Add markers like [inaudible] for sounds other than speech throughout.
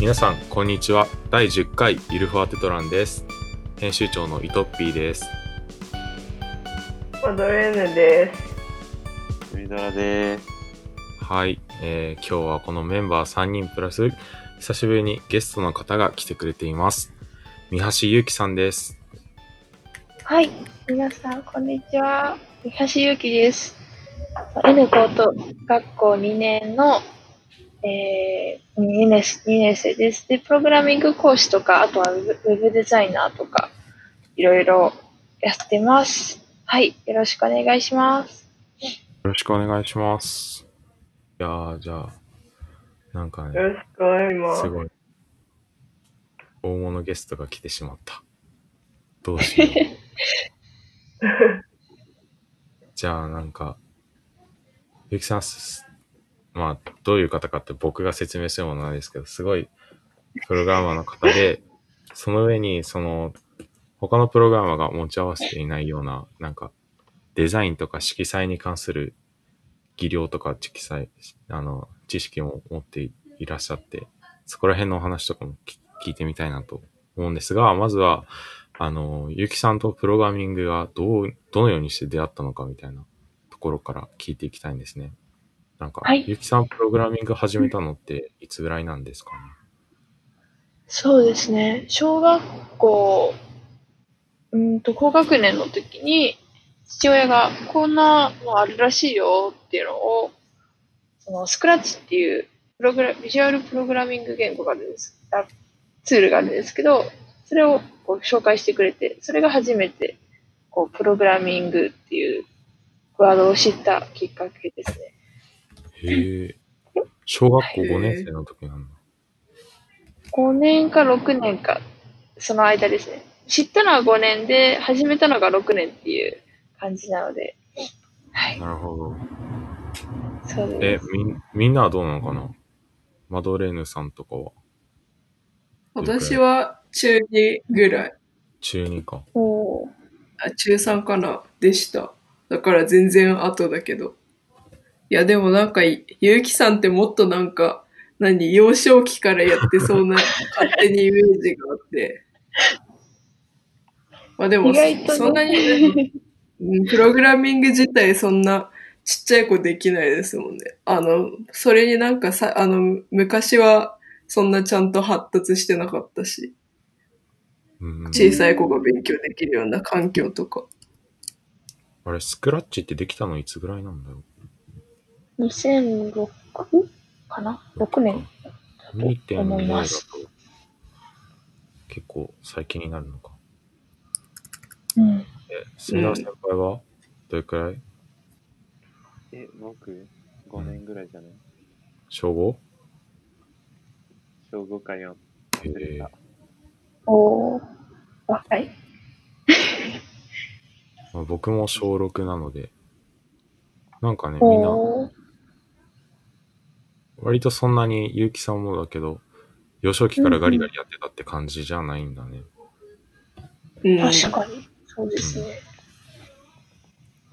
皆さん、こんにちは。第10回イルファーテトランです。編集長のイトッピーです。マドレーヌです。ウィドラです。はい、えー今日はこのメンバー3人プラス、久しぶりにゲストの方が来てくれています。三橋ゆうきさんです。はい、皆さん、こんにちは。三橋ゆうきです。N 高等学校2年の、えー、2, 年2年生です。で、プログラミング講師とか、あとはウェブウェブデザイナーとか、いろいろやってます。はい、よろしくお願いします。よろしくお願いします。いやー、じゃあ、なんかねよ、ろしくお願いしますす。ごい、大物ゲストが来てしまった。どうしよう。[laughs] じゃあ、なんか、ゆきさんす、まあ、どういう方かって僕が説明するものなんですけど、すごい、プログラマーの方で、その上に、その、他のプログラマーが持ち合わせていないような、なんか、デザインとか色彩に関する技量とか色彩、あの、知識も持っていらっしゃって、そこら辺のお話とかも聞いてみたいなと思うんですが、まずは、あの、ゆきさんとプログラミングがどう、どのようにして出会ったのかみたいなところから聞いていきたいんですね。なんか、はいゆきさんプログラミング始めたのっていつぐらいなんですかね？そうですね。小学校、うんと、高学年の時に、父親がこんなのあるらしいよっていうのを、そのスクラッチっていうプログラ、ビジュアルプログラミング言語があるんです、あツールがあるんですけど、それをこう紹介してくれて、それが初めて、こう、プログラミングっていうワードを知ったきっかけですね。へえ。小学校5年生の時なんだ。5年か6年か、その間ですね。知ったのは5年で、始めたのが6年っていう感じなので、はい、なるほど。そうえで、す。みん、みんなはどうなのかな？マドレーヌさんとかは？私は中2ぐらい。中2か。おーあ中3かなでした。だから全然後だけど。いや、でもなんか、ゆうきさんってもっとなんか、何、幼少期からやってそうな [laughs] 勝手にイメージがあって。まあでも、そんなにプログラミング自体そんなちっちゃい子できないですもんね。あの、それになんかさ、あの、昔はそんなちゃんと発達してなかったし。うん。小さい子が勉強できるような環境とか。あれ、スクラッチってできたのいつぐらいなんだろ2006かな ?6 年う ?2.0 思いだとます。結構最近になるのか。うん。え、杉田先輩は？どれくらい？え、僕、5年ぐらいじゃない？小 5? 小5か4。へえおー若い。[laughs] まあ、僕も小6なので、なんかね、みんな、おー割とそんなに結城さんもだけど、幼少期からガリガリやってたって感じじゃないんだね。うん。確かに。そうですね。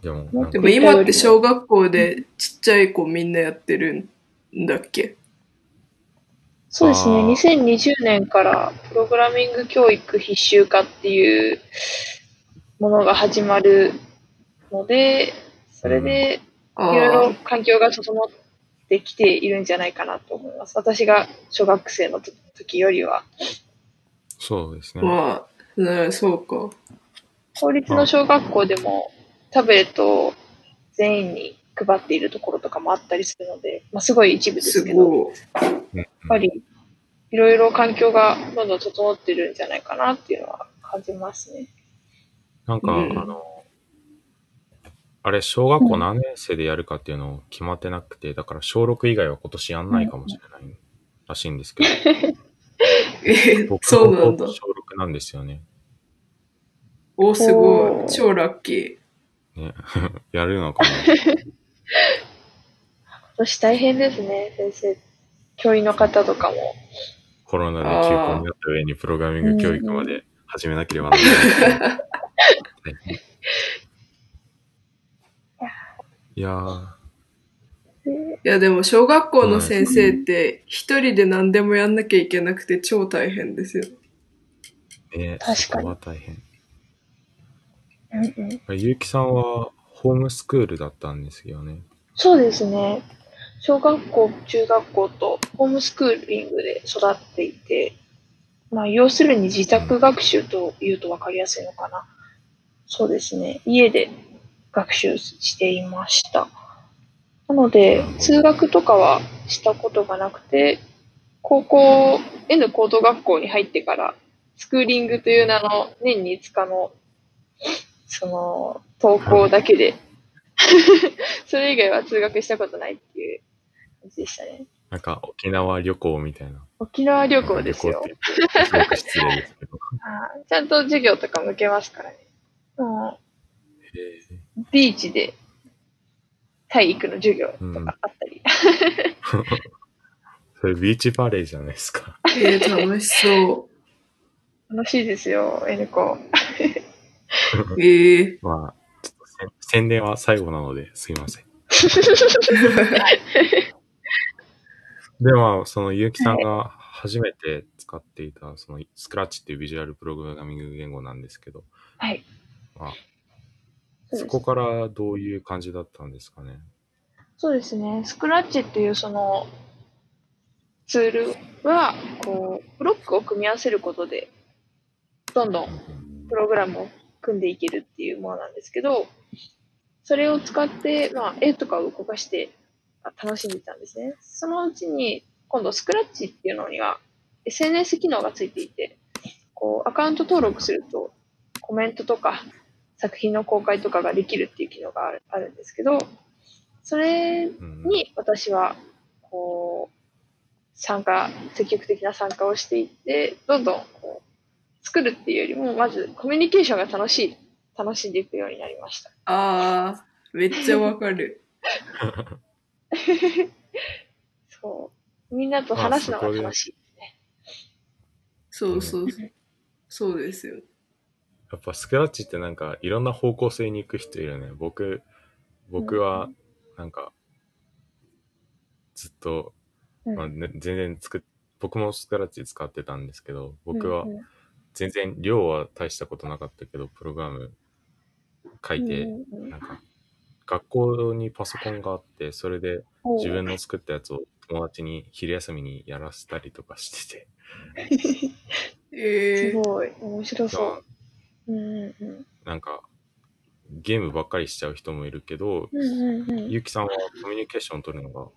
でも、もっとなんかでも今って小学校でちっちゃい子みんなやってるんだっけ？そうですね。あー2020年からプログラミング教育必修化っていうものが始まるので、それでいあろいろあ。環境が整ってきているんじゃないかなと思います。私が小学生の時よりは。そうですね。まあ、ね、そうか。公立の小学校でもタブレットを全員に配っているところとかもあったりするので、まあ、すごい一部ですすけど、やっぱりいろいろ環境がどんどん整ってるんじゃないかなっていうのは感じますね。なんか、うんあの、あれ、小学校何年生でやるかっていうのを決まってなくて、だから小6以外は今年やんないかもしれないらしいんですけど、[laughs] え、僕そうなんだの。小6なんですよね。お、すごおーい。超ラッキね。[laughs] やるのかな今年大変ですね、先生。教員の方とかも。コロナで休校になった上にプログラミング教育まで始めなければならない。[laughs] いやいやでも小学校の先生って一人で何でもやんなきゃいけなくて超大変ですよ。ね確かには大変。うんうん。ゆうきさんはホームスクールだったんですよね。そうですね。小学校、中学校とホームスクーリングで育っていて、まあ、要するに自宅学習というと分かりやすいのかな。そうですね。家で学習していました。なので、通学とかはしたことがなくて、高校、N 高等学校に入ってから、スクーリングという名の年に5日の、その、登校だけで、[laughs] それ以外は通学したことないっていう感じでしたね。なんか沖縄旅行みたいな。沖縄旅行ですよ。すごく失礼ですけど。[laughs] ちゃんと授業とか向けますからね。もへうビーチで体育の授業とかあったり。ー [laughs] それビーチバレーじゃないですか。えー、楽しそ楽しいですよ、N コ。う。[laughs] [laughs] えー、まあ、ちょっと宣宣伝は最後なのですいません。では、そのゆうきさんが初めて使っていた、そのスクラッチっていうビジュアルプログラミング言語なんですけど、はい。まあ、そこからどういう感じだったんですかね？そうですね。スクラッチっていうそのツールは、こう、ブロックを組み合わせることで、どんどんプログラムを組んでいけるっていうものなんですけど、それを使って、まあ、絵とかを動かしてあ楽しんでたんですね。そのうちに、今度スクラッチっていうのには SNS 機能がついていて、こう、アカウント登録するとコメントとか作品の公開とかができるっていう機能があるあるんですけど、それうんに私は、こう、参加、積極的な参加をしていって、どんどんこう、作るっていうよりも、まずコミュニケーションが楽しい、楽しんでいくようになりました。あー、めっちゃわかる。そう。みんなと話すのが楽しい。そうそう。そうですよ。やっぱスクラッチってなんかいろんな方向性に行く人いるね。僕、僕はなんかずっと、うん。まあね、全然作っ、僕もスクラッチ使ってたんですけど、僕は全然量は大したことなかったけど、プログラム書いて、なんか学校にパソコンがあって、それでう。ん自分の作ったやつを友達に昼休みにやらせたりとかしてて、[laughs] えー、すごい、面白そう。うんうんうんなんかゲームばっかりしちゃう人もいるけど、うんうんうんゆうきさんはコミュニケーション取るのが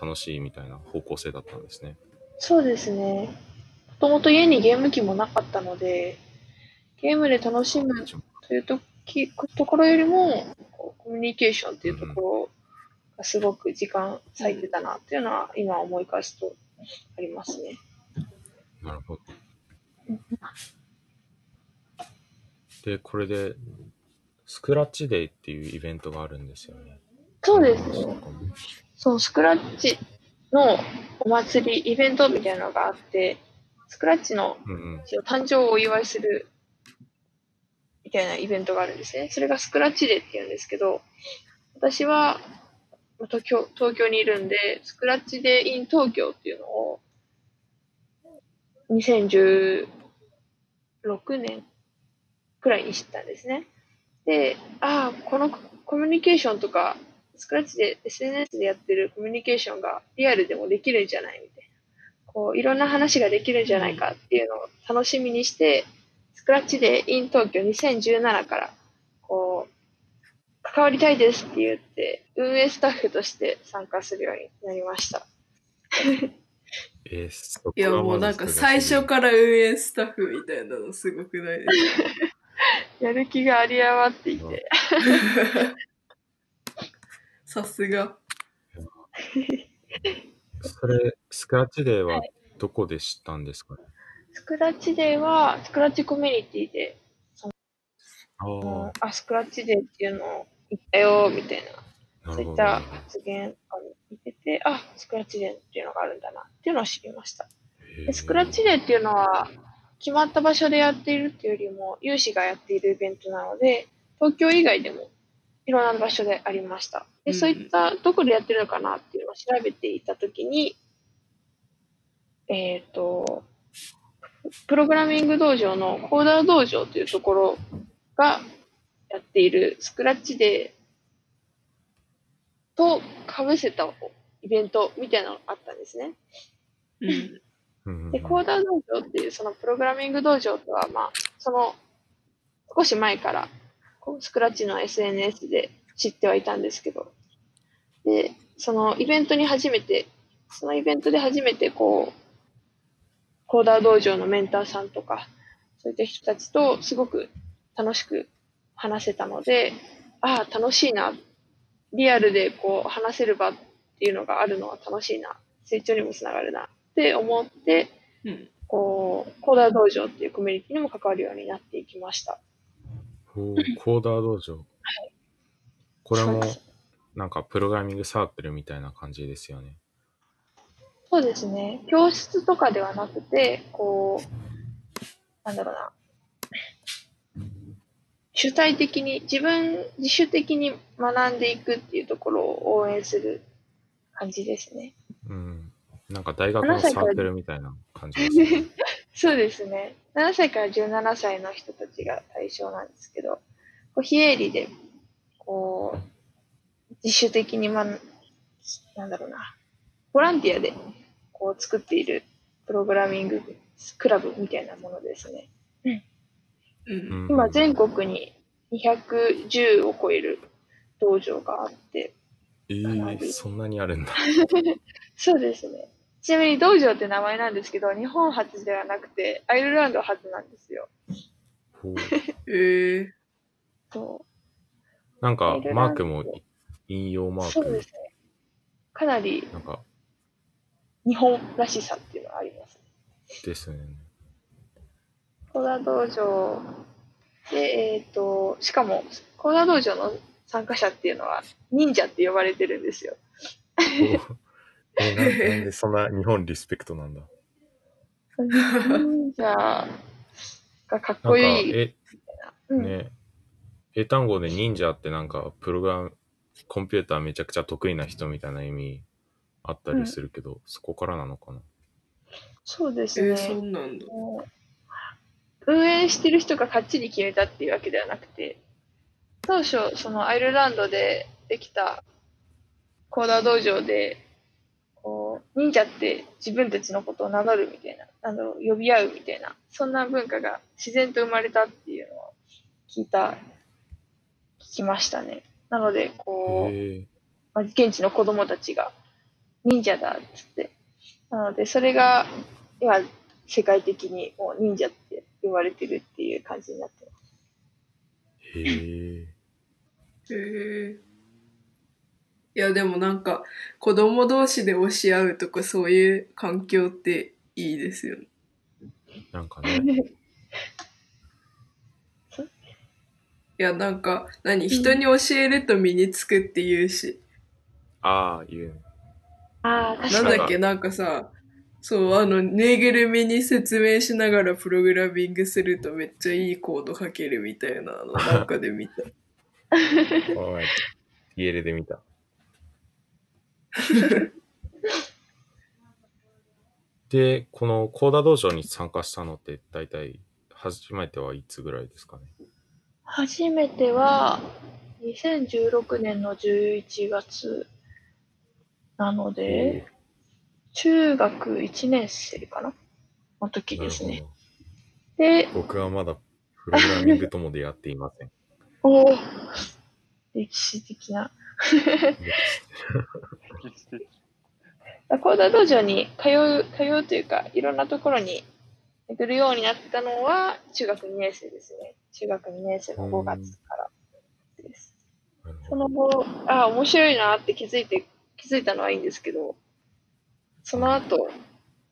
楽しいみたいな方向性だったんですね。そうですね。もともと家にゲーム機もなかったので、ゲームで楽しむというときところよりも、コミュニケーションっていうところがすごく時間割いてたなっていうのは今思い返すとありますね。なるほど。で、これで、スクラッチデーっていうイベントがあるんですよね。そうですね。そう、スクラッチのお祭り、イベントみたいなのがあって、スクラッチのうんうん。一応誕生をお祝いするみたいなイベントがあるんですね。それがスクラッチデーって言うんですけど、私はまあ東京東京にいるんで、スクラッチデー in 東京っていうのを2016年くらいに知ったんですね。で、ああ、このコミュニケーションとか、スクラッチで SNS でやってるコミュニケーションがリアルでもできるんじゃないみたいな。こう、いろんな話ができるんじゃないかっていうのを楽しみにして、スクラッチで in 東京2017から、こう、関わりたいですって言って、運営スタッフとして参加するようになりました。えー、いやがもうなんか最初から運営スタッフみたいなのすごくないですか？[laughs] やる気があり余っていて、[laughs] さすが。[laughs] それ、スクラッチデーはどこで知ったんですかね？スクラッチデーは、スクラッチコミュニティで、ああ、あ、スクラッチデーっていうのを言ったよ、みたいな。そういった発言を見てて、あ、スクラッチデーっていうのがあるんだな、っていうのを知りました。スクラッチデーっていうのは、決まった場所でやっているっていうよりも、有志がやっているイベントなので、東京以外でもいろんな場所でありました。で、うんそういった、どこでやってるのかなっていうのを調べていたときに、えっ、と、プログラミング道場のコーダー道場というところがやっているスクラッチデーと被せたイベントみたいなのがあったんですね。うん。で、コーダー道場っていうそのプログラミング道場とは、まあ、その少し前からこうスクラッチの SNS で知ってはいたんですけど、で、そのイベントに初めて、そのイベントで初めてこう、コーダー道場のメンターさんとか、そういった人たちとすごく楽しく話せたので、ああ、楽しいな。リアルでこう話せる場っていうのがあるのは楽しいな。成長にもつながるなって思って、うん。こう、コーダー道場っていうコミュニティにも関わるようになっていきました。コーダー道場。これもなんかプログラミングサークルみたいな感じですよね。そうですね。教室とかではなくて、こう、なんだろうな。主体的に、自分、自主的に学んでいくっていうところを応援する感じですね。うん。なんか大学のサークルみたいな感じですね。[laughs] そうですね。7歳から17歳の人たちが対象なんですけど、こう非営利で、こう、自主的にま、なんだろうな、ボランティアで、こう作っているプログラミングクラブみたいなものですね。うん。今全国に210を超える道場があって、えー、そんなにあるんだ。[laughs] そうですね。ちなみに道場って名前なんですけど、日本初ではなくて、アイルランド初なんですよ。ほうええそう。なんかマークも引用マークそうですね。かなりなんか日本らしさっていうのはあります。ですね。コーダ道場で、えっ、と、しかも、コーダ道場の参加者っていうのは忍者って呼ばれてるんですよ。えななんでそんな日本リスペクトなんだ？忍者がかっこいい。え、うんね、英単語で忍者ってなんか、プログラム、コンピューターめちゃくちゃ得意な人みたいな意味あったりするけど、そこからなのかな？そうですね。えー、そうなんだ。運営してる人がかっちり決めたっていうわけではなくて、当初、そのアイルランドでできたコーダー道場で、こう、忍者って自分たちのことを名乗るみたいな、なんだろう、呼び合うみたいな、そんな文化が自然と生まれたっていうのを聞いた、聞きましたね。なので、こう、まあ、現地の子供たちが忍者だっつって。なので、それが今、世界的にもう忍者って呼ばれてるっていう感じになってます。へえへえ。いや、でもなんか、子供同士で教え合うとかそういう環境っていいですよね。なんかね、[laughs] いや、なんか、何？人に教えると身につくって言うし。ああ、言うね。ああ、確かに。なんだっけ、なんかさ、そう、あの、ぬいぐるみに説明しながらプログラミングするとめっちゃいいコード書けるみたいなのなんかで見た。この前、家で見た。[laughs] で、このコーダ道場に参加したのって大体初めてはいつぐらいですかね？初めては、2016年の11月なので、中学1年生かな？の時ですね。で、ど。僕はまだプログラミングとも出会っていません。[laughs] おー歴史的な。コーダー道場に通う、通うというか、いろんなところに巡るようになったのは、中学2年生ですね。中学2年生の5月からです。その後、あ、面白いなって気づいて、気づいたのはいいんですけど、その後、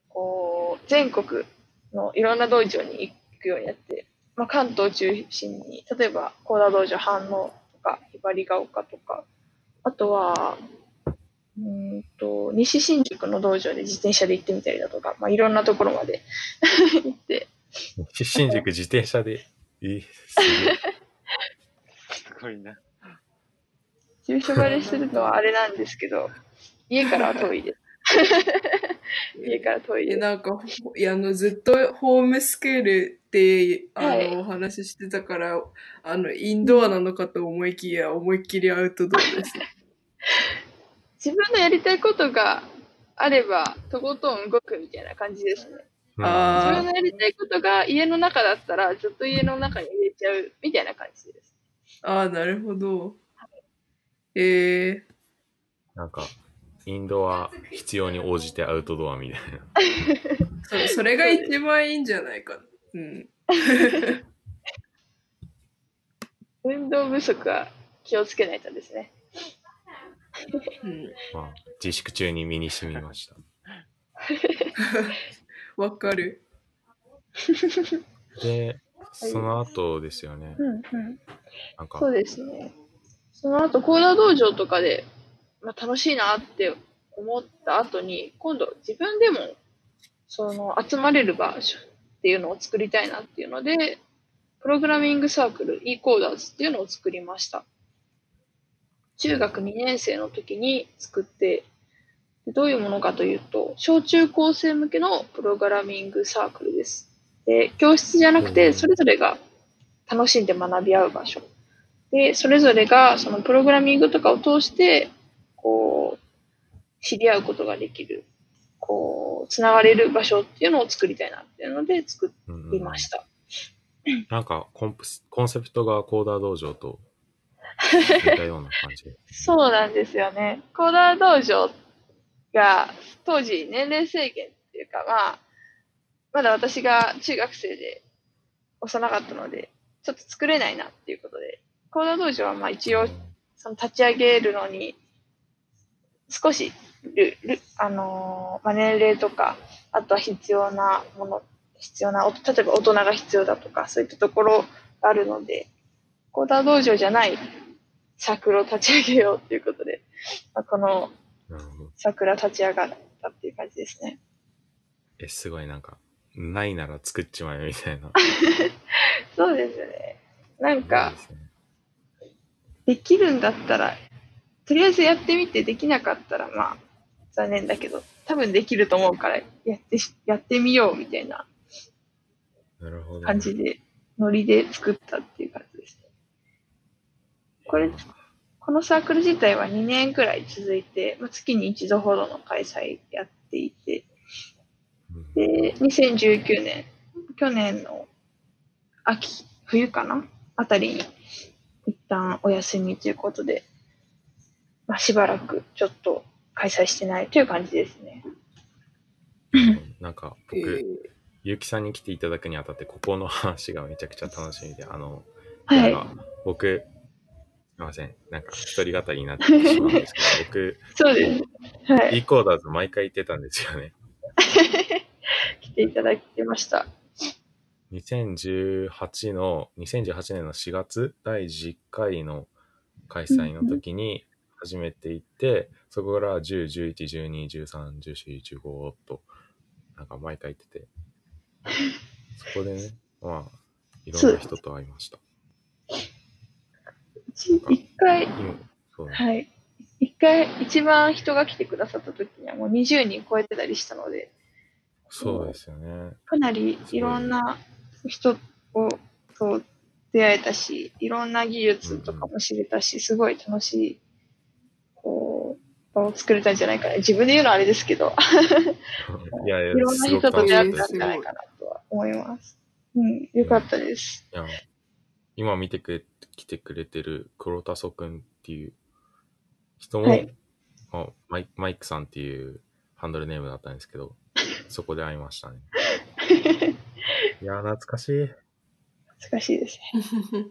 こう、全国のいろんな道場に行くようになって、まあ、関東中心に、例えば、高田道場反応とか、ひばりが丘とか、あとは、うーんと、西新宿の道場で自転車で行ってみたりだとか、まあ、いろんなところまで [laughs] 行って、ど。新宿自転車で、え、すげえ。すごいな。住所バレするのはあれなんですけど、家からは遠いです。[laughs] 家から遠いえ、です。なんか、ほいや、あの、ずっとホームスケールって、あの、はいお話ししてたから、あの、インドアなのかと思いきや、思いっきりアウトドアです。[laughs] 自分のやりたいことがあれば、とことん動くみたいな感じですね。うんあー自分のやりたいことが家の中だったら、ずっと家の中に入れちゃうみたいな感じです。ああ、なるほど。ええなんか、インドは必要に応じてアウトドアみたいな。そ [laughs] それが一番いいんじゃないかな。うん。運動不足は気をつけないとですね。うん。まあ、自粛中に身に染みました。[laughs] わかる。[laughs] で、その後ですよね。うんうん。なんかそ、うですね。その後、コーダー道場とかで、まあ、楽しいなって思った後に、今度自分でも、その、集まれる場所っていうのを作りたいなっていうので、プログラミングサークル e コーダーズっていうのを作りました。中学2年生の時に作って、でどういうものかというと、小中高生向けのプログラミングサークルです。で、教室じゃなくて、それぞれが楽しんで学び合う場所。で、それぞれがそのプログラミングとかを通して、こう、知り合うことができる、こう、つながれる場所っていうのを作りたいなっていうので作うんりました。なんかコンプス、コンセプトがコーダー道場と [laughs] 似たような感じで。そうなんですよね。コーダー道場が当時年齢制限っていうかまあ、まだ私が中学生で幼かったので、ちょっと作れないなっていうことで、コーダー道場はまあ一応その立ち上げるのに、少しル、ル、あのーまあ、年齢とか、あとは必要なもの、必要な、お例えば大人が必要だとか、そういったところがあるので、コーダー道場じゃないサークルを立ち上げようっていうことで、まあ、このなるほど。サークルは立ち上がったっていう感じですね。え、すごいなんか、ないなら作っちまえみたいな。[laughs] そうですね。なんかですねできるんだったら、とりあえずやってみてできなかったら、まあ、残念だけど、多分できると思うから、やってし、やってみようみたいな。感じで、ノリで作ったっていう感じですね。これ、このサークル自体は2年くらい続いて、まあ、月に一度ほどの開催やっていて、うんで、2019年、去年の秋、冬かな？あたりに、一旦お休みということで、まあ、しばらくちょっと開催してないという感じですね。なんか、え僕、ゆうきさんに来ていただくにあたって、ここの話がめちゃくちゃ楽しみで、あの、はい。なんか僕、すいません。なんか、一人語りになってしまうんですけど、僕、そうです。はい。e コーダーズ毎回行ってたんですよね。[laughs] 来ていただいてました。2018の、2018年の4月、第10回の開催の時に初めて行って、そこから10、11、12、13、14、15と、なんか毎回行ってて、そこでね、[laughs] まあ、いろんな人と会いました。一一回。はい。一回、一番人が来てくださった時にはもう20人超えてたりしたので、そうですよね。かなりいろんな人をと出会えたし、いろんな技術とかも知れたし、すごい楽しい、を作れたんじゃないかな。自分で言うのはあれですけど、いやいや、[laughs] いろんな人と出会ったんじゃないかなとは思います。うん、よかったです。いや、今見てくれ、来てくれてる黒田祖くんっていう人も、はいまあマイマイクさんっていうハンドルネームだったんですけど、[laughs] そこで会いましたね。[laughs] いや、懐かしい。難しいですね。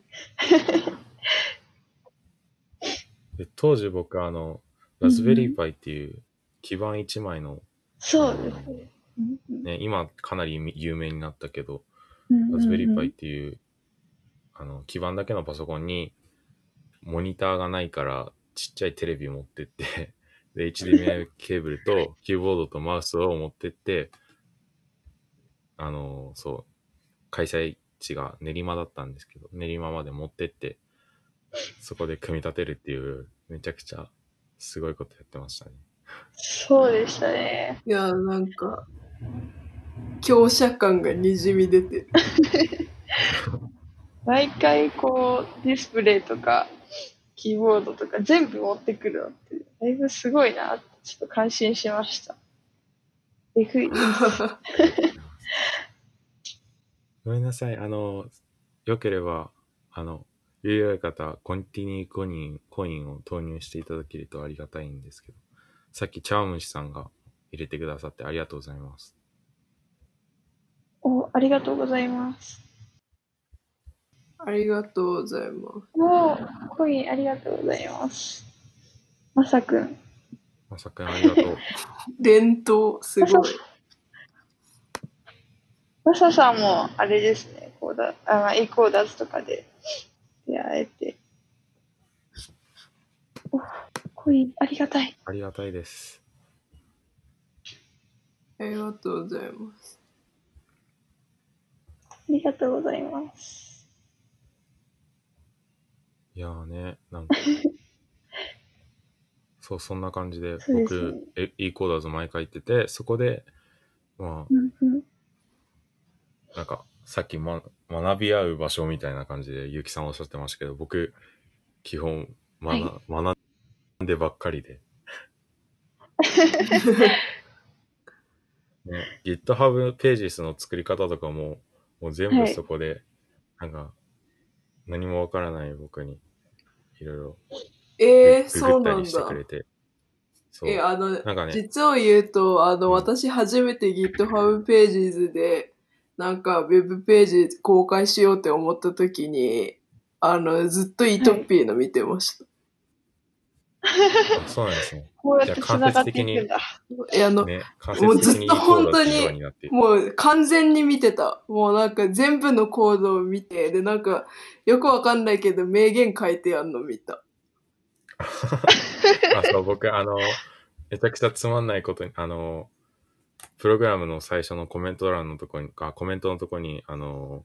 で当時僕あの、ラズベリーパイっていう基板1枚の、そうですね。ね、今かなり有名になったけど、ラズベリーパイっていう、あの、基板だけのパソコンに、モニターがないから、ちっちゃいテレビ持ってって、[laughs] で、HDMI ケーブルと、キーボードとマウスを持ってって、あの、そう、開催地が練馬だったんですけど、練馬まで持ってって、そこで組み立てるっていうめちゃくちゃすごいことやってましたね。そうでしたね。いや、なんか、強者感がにじみ出てる。[laughs] 毎回こう、ディスプレイとか、キーボードとか全部持ってくるのって、だいぶすごいなって、ちょっと感心しました。えぐい。[laughs] [laughs] ごめんなさい。あの、よければ、あの、有料い方、コンティニーコイン、コインを投入していただけるとありがたいんですけど、さっきチャームシさんが入れてくださってありがとうございます。お、ありがとうございます。ありがとうございます。おコインありがとうございます。まさくん。まさかありがとう。[laughs] 伝統、すごい。マサさんも、あれですね、コーダ、あ、まあ、エコーダーズとかで出会えて。お、コインありがたい。ありがたいです。ありがとうございます。ありがとうございます。いやーね、なんか、[laughs] そう、そんな感じで、そうですね僕、え e コーダーズ毎回行ってて、そこで、まうんうん。あ、なんか、さっき、ま、学び合う場所みたいな感じで、ゆうきさんおっしゃってましたけど、僕、基本、学、学んでばっかりで。[laughs] ね、GitHub ページスの作り方とかも、もう全部はいそこで、なんか、何もわからない僕に、いろいろえー、グそうなんグったりしてくだ。れて。そう。え、あの、なんかね、実を言うと、あの、うん私初めて GitHub ページズで、なんか、ウェブページ公開しようって思った時に、あの、ずっとイトッピーの見てました。あそうなんですね。こうやって繋がっていくんだ。え、あの、ね、間もう接的にずっと本当にもう完全に見てた。もうなんか全部のコードを見て、で、なんか、よくわかんないけど、名言書いてあんの見た。[laughs] あ、そう、僕、あの、めちゃくちゃつまんないことに、あの、プログラムの最初のコメント欄のところに、あコメントのところに、あの、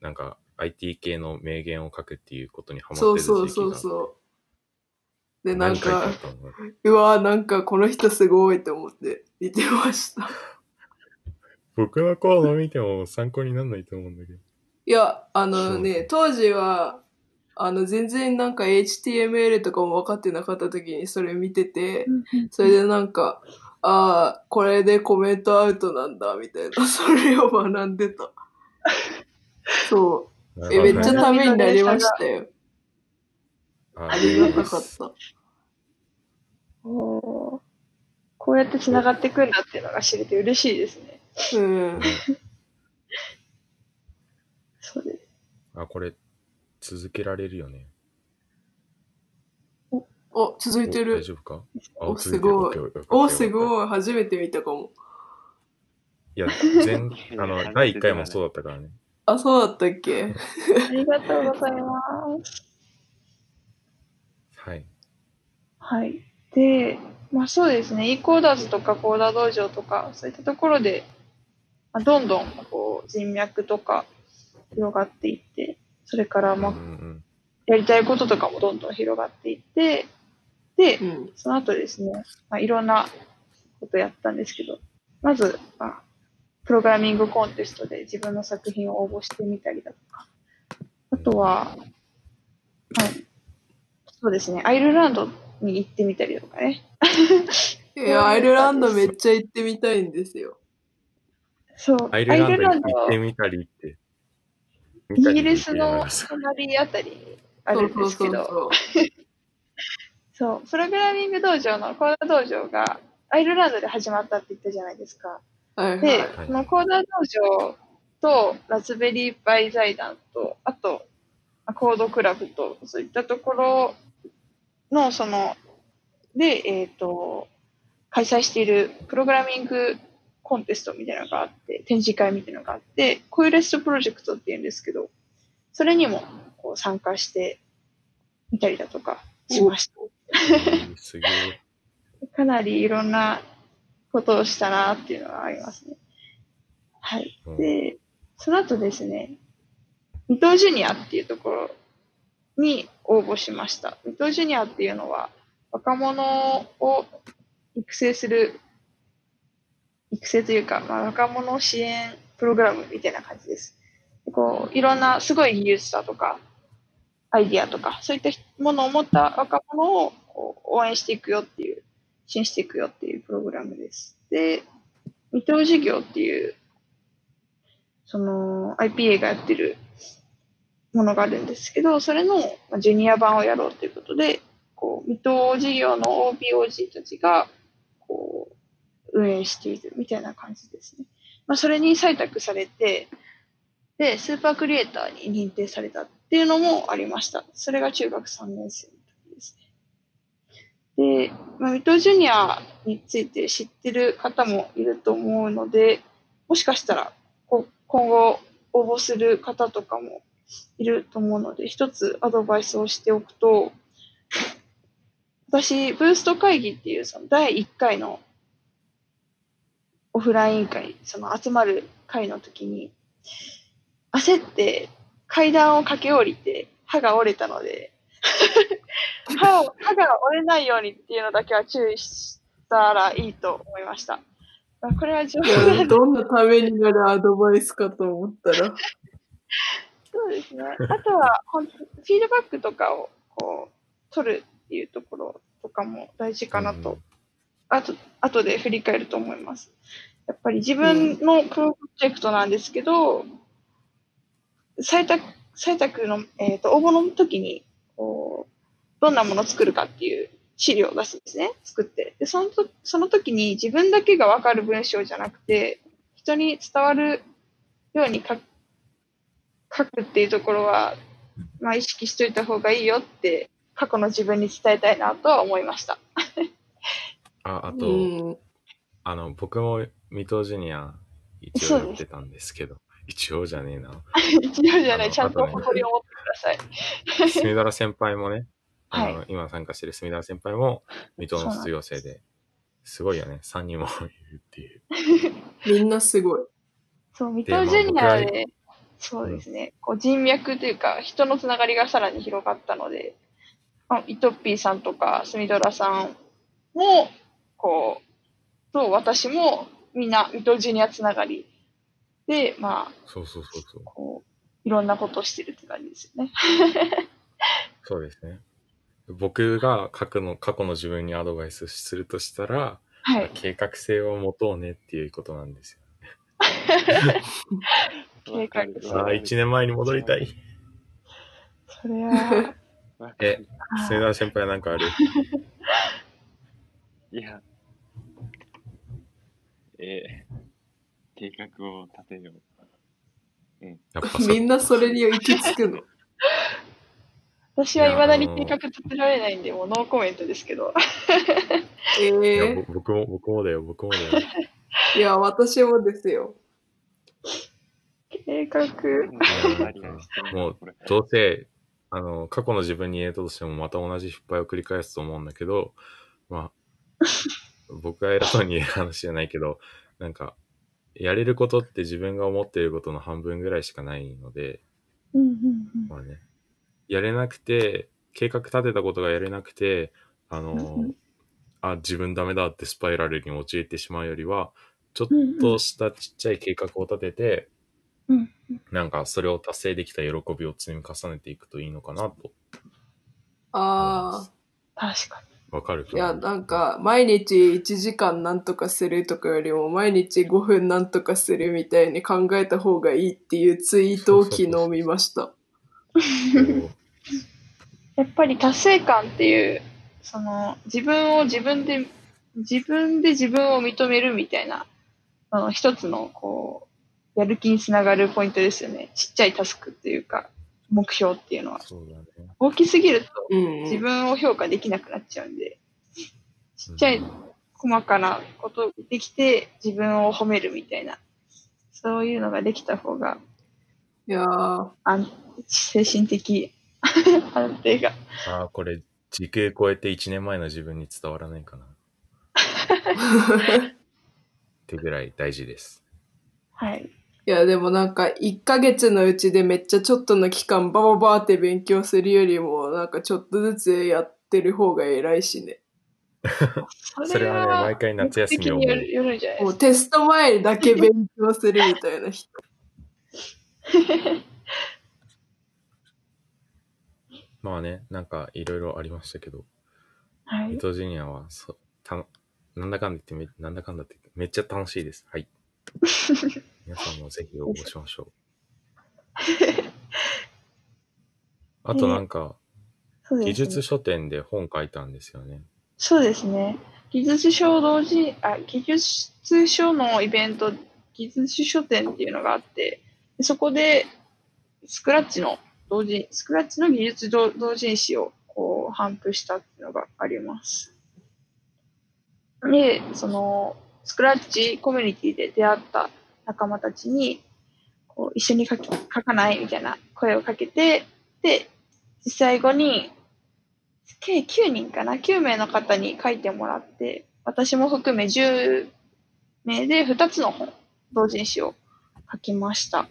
なんか、IT 系の名言を書くっていうことにハマってそうる時期がそうそうそう。で、なんかうわなんかこの人すごいと思って見てました。僕のコード見ても参考にならないと思うんだけど。いや、あのそうね、当時は、あの、全然なんか HTML とかも分かってなかった時にそれ見てて、それでなんか、ああ、これでコメントアウトなんだ、みたいな、[laughs] それを学んでた。そう。え、めっちゃためになりましたよ。あありがたかった。おーこうやって繋がっていくんだっていうのが知れて嬉しいですね。うん。[laughs] そうです。あ、これ、続けられるよね。お、続いてお大る。丈夫か？おすごいお、すごい。初めて見たかも。いや、全、あの、第1回もそうだったからね。あ、そうだったっけ？ありがとうございます。はい。はい。で、まあそうですね、e コーダーズとかコーダー道場とか、そういったところで、まあ、どんどんこう人脈とか広がっていって、それからまあやりたいこととかもどんどん広がっていって、でう、ん。その後ですね、まあ、いろんなことやったんですけど、まず、まあ、プログラミングコンテストで自分の作品を応募してみたりだとか、あとは、はい、そうですね、アイルランドに行ってみたりだとかね。いや、[laughs] アイルランドめっちゃ行ってみたいんですよ。そう、アイルランドに行ってみたりって。イギリスの隣あたりにあるんそうそうそうですけど、そう。そう、プログラミング道場のコーダー道場がアイルランドで始まったって言ったじゃないですか。はいで、はい。はいそのコーダー道場とラズベリーパイ財団と、あと、まあコードクラブと、そういったところの、その、で、えっ、と、開催しているプログラミングコンテストみたいなのがあって、展示会みたいなのがあって、コイレストプロジェクトっていうんですけど、それにもこう参加してみたりだとかしました。うんすげえ。かなりいろんなことをしたなっていうのがありますね。はい。うんで、その後ですね、水戸ジュニアっていうところに応募しました。水戸ジュニアっていうのは、若者を育成する、育成というか、まあ、若者支援プログラムみたいな感じです。こう、いろんなすごい技術だとか、アイディアとか、そういったものを持った若者を応援していくよっていう、支援していくよっていうプログラムです。で、未踏授業っていう、その IPA がやってるものがあるんですけど、それのジュニア版をやろうということで、こう、未踏授業の OBOG たちが、こう、運営しているみたいな感じですね。まあ、それに採択されて、で、スーパークリエイターに認定されたっていうのもありました。それが中学3年生の時ですね。で、まあ、水戸ジュニアについて知ってる方もいると思うので、もしかしたら今後応募する方とかもいると思うので、一つアドバイスをしておくと、私、ブースト会議っていうその第1回のオフライン会、その集まる会の時に、焦って階段を駆け下りて歯が折れたので、[laughs] 歯を歯が折れないようにっていうのだけは注意したらいいと思いました。まあこれは冗談どんなためになるアドバイスかと思ったら。[laughs] そうですね。あとは、フィードバックとかをこう取るっていうところとかも大事かなと、うんあと、後で振り返ると思います。やっぱり自分のプロジェクトなんですけど、採択、採択の、えっ、と、応募の時に、こう、どんなものを作るかっていう資料を出すんですね。作って。で、そのと、その時に自分だけがわかる文章じゃなくて、人に伝わるように書く書くっていうところは、まあ、意識しといた方がいいよって、過去の自分に伝えたいなとは思いました。あ、あうと、ん。あの、僕も水戸ジュニア一応やってたんですけど、一応じゃねえな。一応じゃない、ちゃんと誇りを持ってください。墨田先輩もね、あの、は今参加してる墨田先輩も水戸の卒業生で、すごいよね。3人もいるっていう。[laughs] みんなすごい。そう、水戸ジュニア僕で、そうですね、こう人脈というか、人のつながりがさらに広がったので、まあ、イトッピーさんとか、スミドラさんも、こう、と私も、みんな、水戸ジュニアつながりで、まあ、そうそうそうそう。こう、いろんなことをしてるって感じですよね。[laughs] そうですね。僕が過去の、過去の自分にアドバイスするとしたら、はい。計画性を持とうねっていうことなんですよ。[laughs] 計画性ああ、1年前に戻りたい。それは、[laughs] え、墨田先輩なんかある？いや。えー、計画を立てよう。やっぱ [laughs] そみんなそれに行き着くの。[laughs] 私は未だに計画立てられないんで、もうノーコメントですけど。えいやえぼ僕も、僕もだよ、僕もだよ。いや、私もですよ。計画、もうどうせ、あの、過去の自分に言えたとしてもまた同じ失敗を繰り返すと思うんだけど、まあ、僕が偉そうに言える話じゃないけど、なんか、やれることって自分が思っていることの半分ぐらいしかないので、うんうんうん。まあね、やれなくて、計画立てたことがやれなくて、あの、うんあ、自分ダメだってスパイラルに陥ってしまうよりは、ちょっとしたちっちゃい計画を立てて、うんなんかそれを達成できた喜びを積み重ねていくといいのかなと。あ確かわかるあ。いや、なんか、毎日1時間なんとかするとかよりも、毎日5分なんとかするみたいに考えた方がいいっていうツイートを昨日見ました。[laughs] やっぱり達成感っていう、その、自分を自分で、自分で自分を認めるみたいな、あの、一つの、こう、やる気につながるポイントですよね。ちっちゃいタスクっていうか、目標っていうのは。そうだね。大きすぎるとうん。自分を評価できなくなっちゃうんで、ちっちゃい細かなことできて自分を褒めるみたいな、そういうのができた方がいやー、安精神的 [laughs] 安定が。ああ、これ、時空超えて1年前の自分に伝わらないかな。[laughs] ってぐらい大事です。はい。いや、でもなんか、1ヶ月のうちでめっちゃちょっとの期間バババーって勉強するよりも、なんかちょっとずつやっってる方が偉いしね。そ [laughs] それはね、毎回夏休み的思う。によるよるんじゃない？ですか。もうテスト前だけ勉強するみたいな人。[laughs] まあね、なんかいろいろありましたけど、はい。伊藤ジュニアは、そたなんだかんだ言ってめ、なんだかんだって言ってめっちゃ楽しいです。はい。[laughs] 皆さんもぜひ応募しましょう。[laughs] あとなんか、ね技術書店で本書いたんですよね。そうですね。技術書同時、あ、技術書のイベント、技術書店っていうのがあって、でそこで、スクラッチの同時、スクラッチの技術同同人誌をこう、頒布したっていうのがあります。で、その、スクラッチコミュニティで出会った仲間たちに、こう、一緒に書き書かないみたいな声をかけて、で、実際5人、計9人かな ?9 名の方に書いてもらって、私も含め10名で2つの本、同人誌を書きました。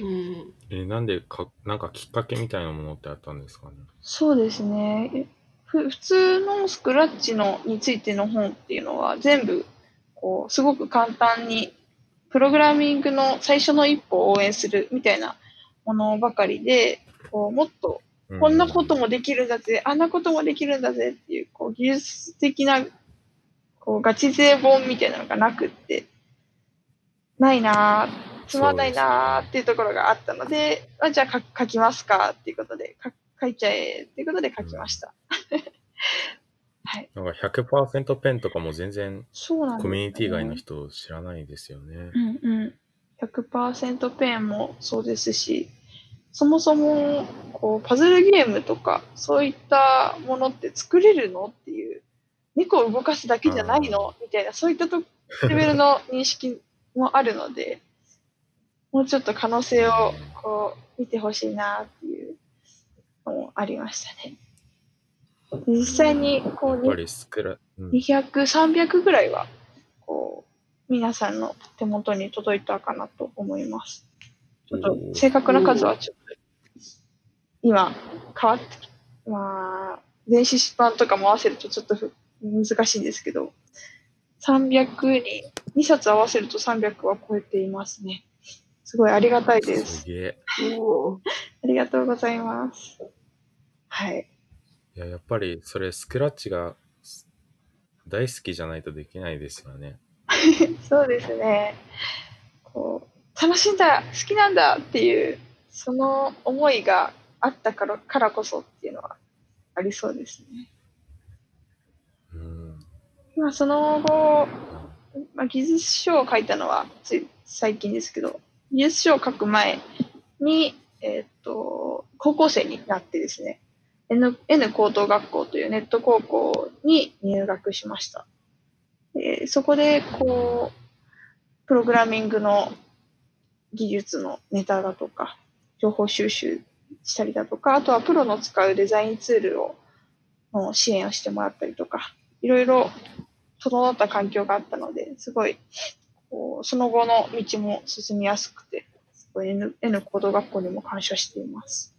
うん。えーなんでか、なんかきっかけみたいなものってあったんですかね？そうですね。普通のスクラッチのについての本っていうのは全部、こう、すごく簡単に、プログラミングの最初の一歩を応援するみたいなものばかりで、こう、もっとうこんなこともできるんだぜ、あんなこともできるんだぜっていう、こう、技術的な、こう、ガチ勢本みたいなのがなくって、ないなぁ、つまんないなぁっていうところがあったので、あじゃあ書書きますかっていうことで、書書いちゃえっていうことで書きました。[laughs] はい。なんか100%ペンとかも全然コミュニティ外の人知らないですよね。うんうん。100%ペンもそうですし、そもそも、こう、パズルゲームとか、そういったものって作れるのっていう、猫を動かすだけじゃないのみたいな、そういったとレベルの認識もあるので、もうちょっと可能性を、こう、見てほしいなっていうのもありましたね。実際に、こう、うん、200、300ぐらいは、こう、皆さんの手元に届いたかなと思います。ちょっと正確な数はちょっと、今、変わってきまあ、電子版とかも合わせるとちょっとふ難しいんですけど、300に、2冊合わせると300は超えていますね。すごいありがたいですす。げえ。ありがとうございます。はい。いや、やっぱりそれスクラッチが大好きじゃないとできないですよね。[laughs] そうですね。こう、楽しいんだ、好きなんだっていう、その思いがあったからからこそっていうのはありそうですね。うん。まあ、その後、まあ、技術書を書いたのはつい最近ですけど、技術書を書く前に、えーっと、高校生になってですね、N, N 高等学校というネット高校に入学しました。でそこで、こう、プログラミングの技術のネタだとか、情報収集したりだとか、あとはプロの使うデザインツールをの支援をしてもらったりとか、いろいろ整った環境があったので、すごい、こうその後の道も進みやすくて、すごい N, N 高等学校にも感謝しています。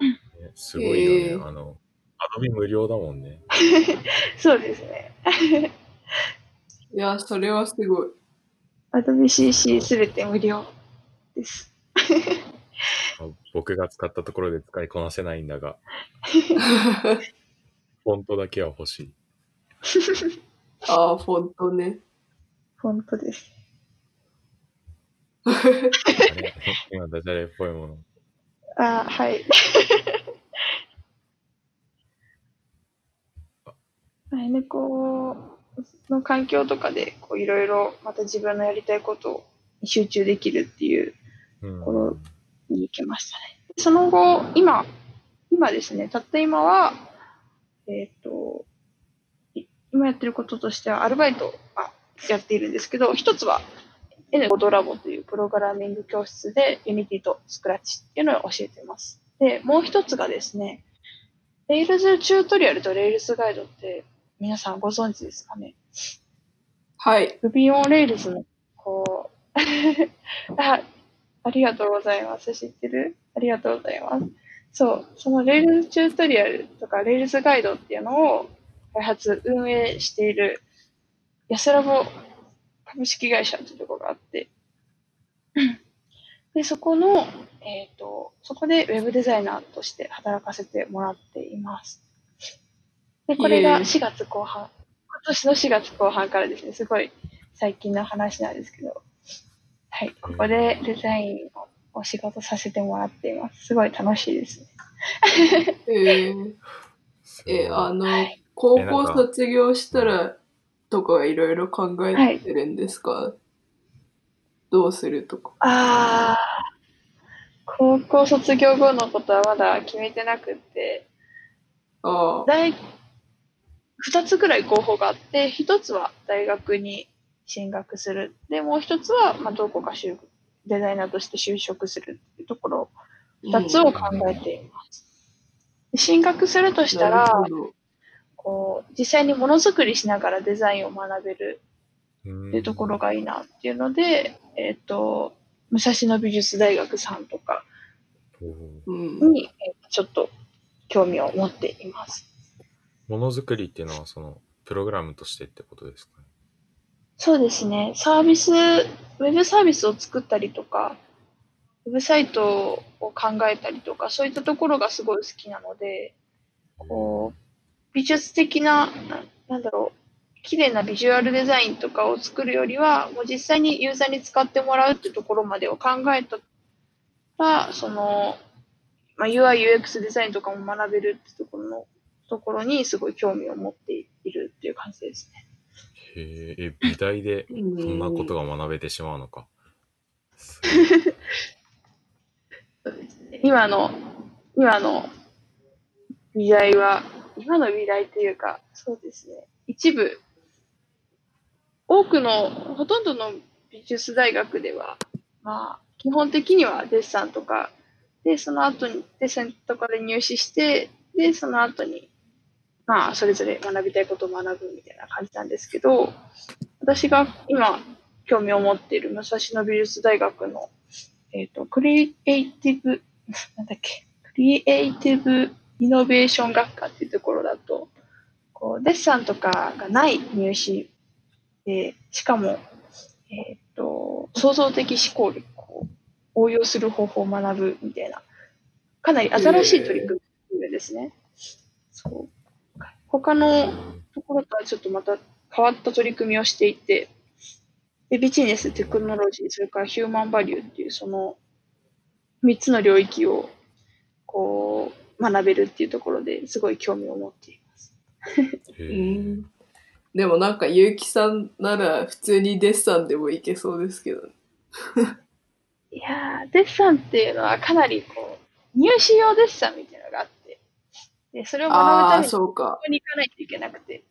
ねすごいよね。へーあの、アドビ無料だもんね。[laughs] そうですね。[laughs] いや、それはすごい。Adobe CC すべて無料です。[laughs] あ僕が使ったところで使いこなせないんだが、フォントだけは欲しい。ああ、フォントね。本当です。今、ダジャレっぽいもの。あはい。[laughs] まあ N 校の環境とかで、こういろいろまた自分のやりたいことに集中できるっていううん。このに行けましたね。その後、今、今ですね、たった今は、えっ、と、い今やってることとしては、アルバイトあやっているんですけど、一つは N コードラボというプログラミング教室で Unity と Scratch っていうのを教えています。で、もう一つがですね、Rails チュートリアルと Rails ガイドって皆さんご存知ですかね？はい。Ruby on Rails の、こう、[laughs] あ、ありがとうございます。知ってる？ありがとうございます。そう、その Rails Tutorial とか Rails ガイドっていうのを開発、運営している YassLab 株式会社っていうところがあって、で、そこの、えっ、と、そこでウェブデザイナーとして働かせてもらっています。で、これがイエーイ4月後半、今年の4月後半からですね、すごい最近の話なんですけど、はい、ここでデザインをお仕事させてもらっています。すごい楽しいですね。え。ー、[laughs] え、あのはい、高校卒業したらとかいろいろ考えてるんですか、どうするとか。ああ、高校卒業後のことはまだ決めてなくって、ああ、大、二つぐらい候補があって、一つは大学に進学する。で、もう一つは、まあ、どこか就デザイナーとして就職するっていうところ、二つを考えています。で進学するとしたら、こう、実際にものづくりしながらデザインを学べるうんっていうところがいいなっていうので、えっ、と、武蔵野美術大学さんとか。に、えーちょっと興味を持っています。ものづくりっていうのは、その、プログラムとしてってことですかね？そうですね。サービス、ウェブサービスを作ったりとか、ウェブサイトを考えたりとか、そういったところがすごい好きなので、こう、美術的な、ななんだろう、綺麗なビジュアルデザインとかを作るよりは、もう実際にユーザーに使ってもらうっていうところまでを考えたら、その、まあ、UI、UX デザインとかも学べるってところの、ところにすごい興味を持っているっていう感じですね。へえ、え美大でうんそんなことが学べてしまうのか。[laughs] す今の、今の美大は、今の美大っていうか、そうですね、一部、多くの、ほとんどの美術大学では、まあ、基本的にはデッサンとか、で、その後に、デッサンとかで入試して、で、その後に、まあ、それぞれ学びたいことを学ぶみたいな感じなんですけど、私が今、興味を持っている武蔵野美術大学の、えっ、と、クリエイティブ、なんだっけ、クリエイティブイノベーション学科っていうところだと、こう、デッサンとかがない入試で、しかも、えっ、と、創造的思考力を応用する方法を学ぶみたいな、かなり新しい取り組みですね。そう。他のところとはちょっとまた変わった取り組みをしていて、でビジネス、テクノロジー、それからヒューマンバリューっていうその3つの領域をこう学べるっていうところですごい興味を持っています。でもなんか、ゆうきさんなら普通にデッサンでもいけそうですけどね。いやー、デッサンっていうのはかなりこう入試用デッサンみたいなのがあって、でそれを学ぶためにそうかこ。こに行かないといけなくて、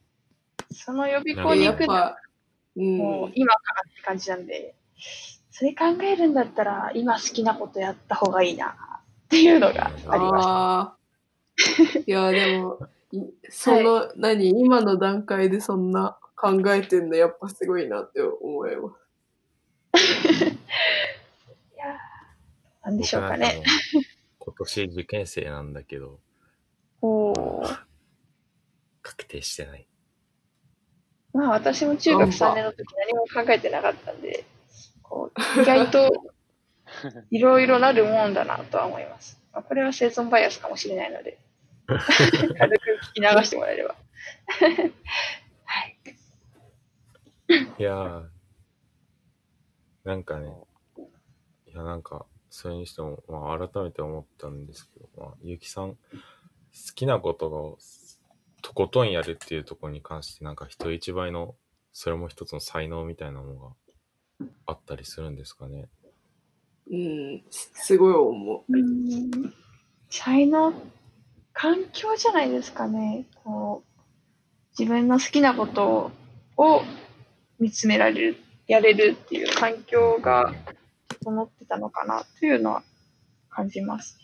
その予備校に行くのは。もう今からって感じなんで、それ考えるんだったら今好きなことやった方がいいなっていうのがありました。いや、でも、いその、何、今の段階でそんな考えてんの、やっぱすごいなって思います。[laughs] いやーなんでしょうかね。今年受験生なんだけど、おー確定してない。まあ私も中学3年の時何も考えてなかったんで、こう意外といろいろなるもんだなとは思います。まあ、これは生存バイアスかもしれないので、[laughs] 軽く聞き流してもらえれば。はい。いやー、なんかね、いやなんか、それにしても、まあ改めて思ったんですけど、まあ、ゆきさん、好きなことが、とことんやるっていうところに関して、なんか人一倍の、それも一つの才能みたいなのがあったりするんですかね。うん、すごい思う。うん才能、環境じゃないですかね。こう、自分の好きなことを見つめられる、やれるっていう環境が整ってたのかなというのは感じます。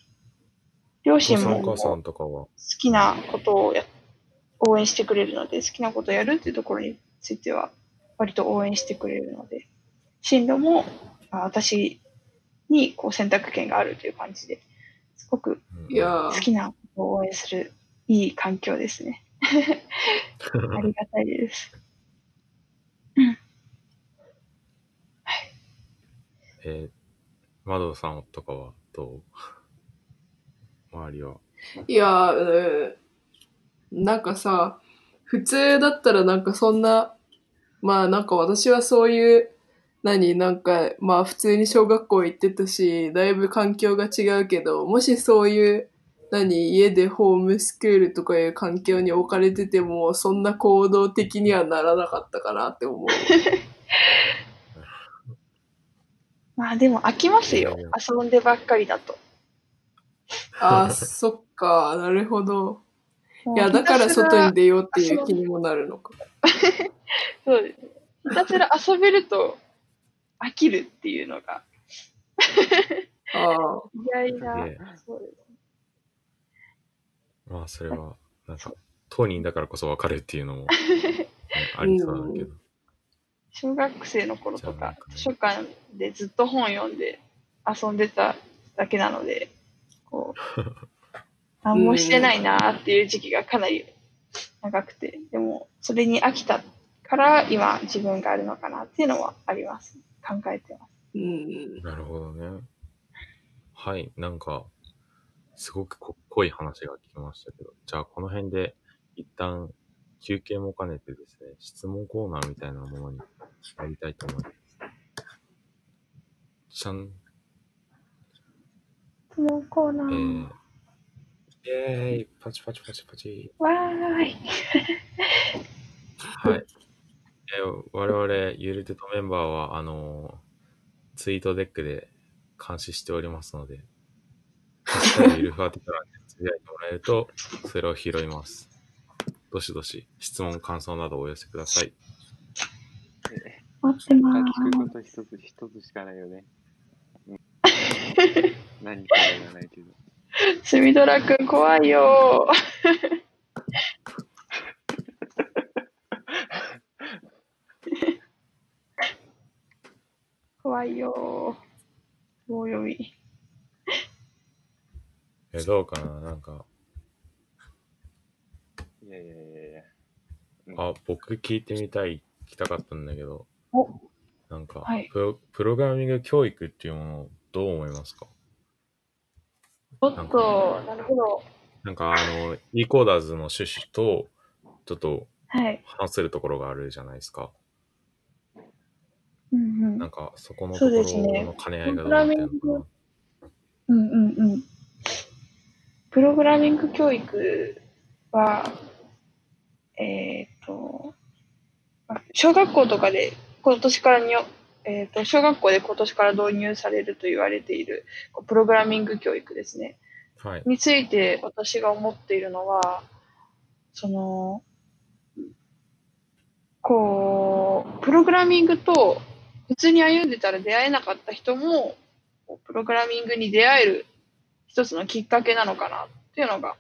両親も好、きなことをや応援してくれるので、好きなことをやるっていうところについては割と応援してくれるので、進路もあ私にこう選択権があるという感じで、すごく好きなことを応援するいい環境ですね。[laughs] ありがたいです。えー、マドさんとかはどう？周りは。いやー、うんなんかさ、普通だったらなんかそんな、まあなんか私はそういう、何、なんか、まあ普通に小学校行ってたし、だいぶ環境が違うけど、もしそういう、何、家でホームスクールとかいう環境に置かれてても、そんな行動的にはならなかったかなって思う。[laughs] まあでも飽きますよ。遊んでばっかりだと。あー、そっか、なるほど。いや、だから外に出ようっていう気にもなるのか。[laughs] そうですね。ひたすら遊べると飽きるっていうのがああ。意外な、でそうですまあ、それは、なんか、当人だからこそわかるっていうのも、ね [laughs] ありそうだけど。小学生の頃とか図書館でずっと本読んで遊んでただけなので、こう、[laughs] 何もしてないなっていう時期がかなり長くて、でもそれに飽きたから今自分があるのかなっていうのはあります。考えてます。うん。なるほどね。はい、なんか、すごくこ濃い話が聞きましたけど、じゃあこの辺で一旦休憩も兼ねてですね、質問コーナーみたいなものに入りたいと思います。じゃん、質問コーナえー。ー、イェーイパチパチパチパチ。わーい。[laughs] はい。えー我々、ゆるてとメンバーは、あのーツイートデックで監視しておりますので、ゆるふわティカラでつぶやいてもらえると、[laughs] それを拾います。どしどし、質問、感想などお寄せください。待ってま聞ーくこと一つ一つしかないよね。うん、何か言わないけど。す。すみどらくん怖いよ怖いよ棒読み。[laughs] え、どうかななんか、いやいやいやいや。あ、僕聞いてみたい、聞きたかったんだけど、おなんか、はいプロ、プログラミング教育っていうものをどう思いますか？おっと、なるほど。なんか、あの、e コーダーズの趣旨と、ちょっとはい。話せるところがあるじゃないですか。なんか、そこのところの兼ね合いがどうなってるのかな。うんうんうん。プログラミング教育は、えっ、と、あ小学校とかで今年からにょ、えっ、と、小学校で今年から導入されると言われているプログラミング教育ですね。はい。について私が思っているのは、その、こう、プログラミングと普通に歩んでたら出会えなかった人も、プログラミングに出会える一つのきっかけなのかなっていうのが、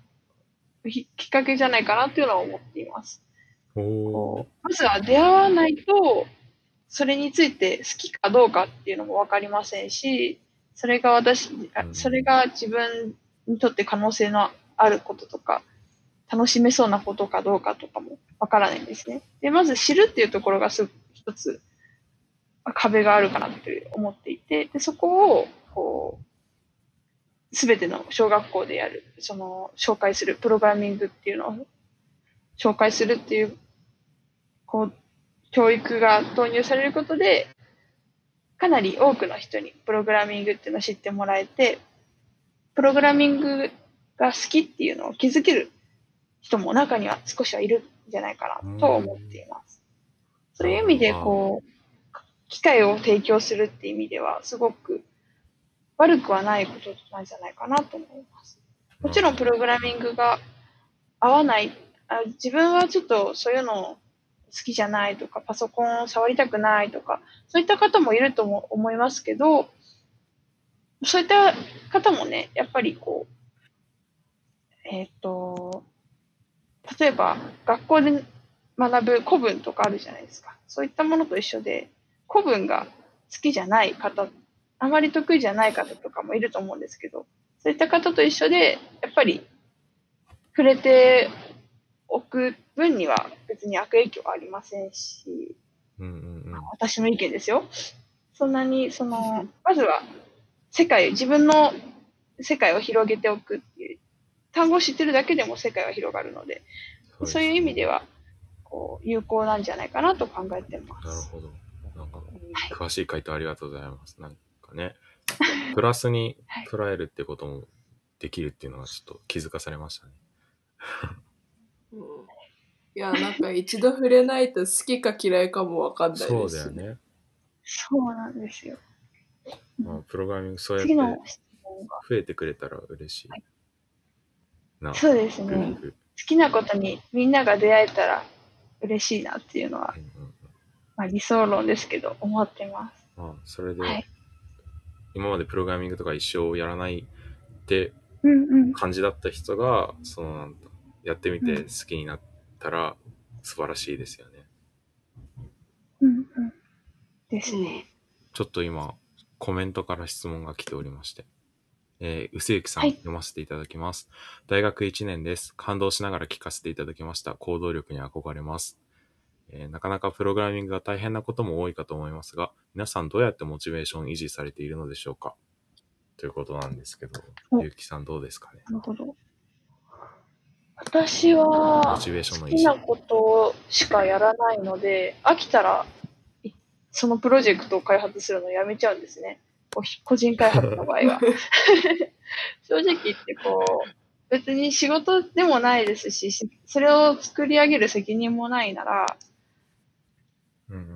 ひきっかけじゃないかなっていうのは思っています。まずは出会わないと、それについて好きかどうかっていうのもわかりませんし、それが私、それが自分にとって可能性のあることとか、楽しめそうなことかどうかとかもわからないんですね。で、まず知るっていうところがす一つまあ壁があるかなって思っていて、でそこを、こう、すべての小学校でやる、その、紹介する、プログラミングっていうのを紹介するっていう、こう、教育が導入されることで、かなり多くの人にプログラミングっていうのを知ってもらえて、プログラミングが好きっていうのを気づける人も中には少しはいるんじゃないかなと思っています。そういう意味で、こう、機会を提供するっていう意味では、すごく悪くはないことなんじゃないかなと思います。もちろんプログラミングが合わない、あ自分はちょっとそういうの好きじゃないとか、パソコンを触りたくないとか、そういった方もいるとも思いますけど、そういった方もね、やっぱりこう、えっ、と、例えば学校で学ぶ古文とかあるじゃないですか。そういったものと一緒で、古文が好きじゃない方、あまり得意じゃない方とかもいると思うんですけど、そういった方と一緒で、やっぱり触れておく分には別に悪影響はありませんし、うんうんうん。私の意見ですよ。そんなに、その、まずは世界、自分の世界を広げておくっていう、単語を知ってるだけでも世界は広がるので、そういう意味では、こう、有効なんじゃないかなと考えてまなるす。ほど。なんか、詳しい回答ありがとうございます。なんかね、プラスに捉えるってこともできるっていうのはちょっと気づかされましたね。うんいや、なんか一度触れないと好きか嫌いかもわかんないそうですしだよね。そうなんですよ。まあ、プログラミングそうやって。増えてくれたら嬉しい。な、そうですね。好。きなことにみんなが出会えたら嬉しいなっていうのはうんまあ理想論ですけど、思ってます。まあ、それで、はい今までプログラミングとか一生やらないってうんうん。感じだった人が、そのなんだ、やってみて好きになったら素晴らしいですよね。うんうん。ですね。ちょっと今、コメントから質問が来ておりまして。えー、うせゆきさん、はい読ませていただきます。大学1年です。感動しながら聞かせていただきました。行動力に憧れます。えーなかなかプログラミングが大変なことも多いかと思いますが、皆さんどうやってモチベーション維持されているのでしょうか？ということなんですけど、おゆうきさんどうですかね？なるほど。私モは。好きなことしかやらないので、飽きたら、いそのプロジェクトを開発するのをやめちゃうんですね。個人開発の場合は。[laughs] 正直言ってこう、別に仕事でもないですし、しそれを作り上げる責任もないなら、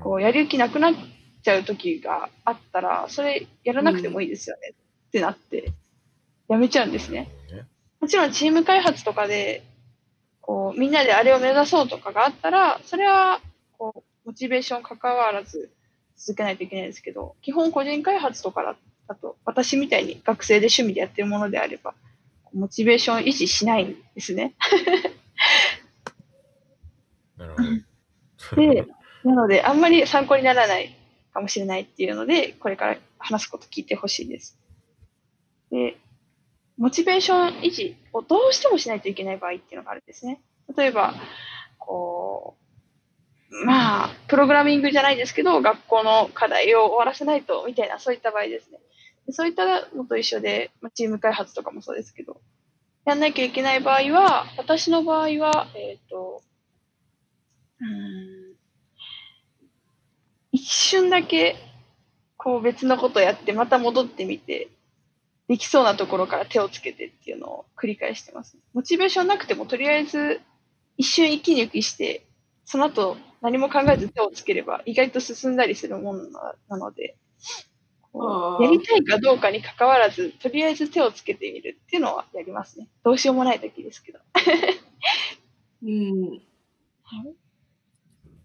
こう、やる気なくなっちゃう時があったら、それやらなくてもいいですよね、ってなって、やめちゃうんですね。ねもちろんチーム開発とかで、こう、みんなであれを目指そうとかがあったら、それは、こう、モチベーション関わらず続けないといけないですけど、基本個人開発とかだだと、私みたいに学生で趣味でやってるものであれば、モチベーション維持しないんですね。なるほど。で、なので、あんまり参考にならないかもしれないっていうので、これから話すこと聞いてほしいです。で、モチベーション維持をどうしてもしないといけない場合っていうのがあるんですね。例えば、こう、まあ、プログラミングじゃないですけど、学校の課題を終わらせないと、みたいな、そういった場合ですね。そういったのと一緒で、まあ、チーム開発とかもそうですけど、やんなきゃいけない場合は、私の場合は、えっ、と、うん一瞬だけ、こう別のことやって、また戻ってみて、できそうなところから手をつけてっていうのを繰り返してます。モチベーションなくても、とりあえず一瞬息抜きして、その後何も考えず手をつければ意外と進んだりするものななので、やりたいかどうかに関わらず、とりあえず手をつけてみるっていうのはやりますね。どうしようもない時ですけど。うん。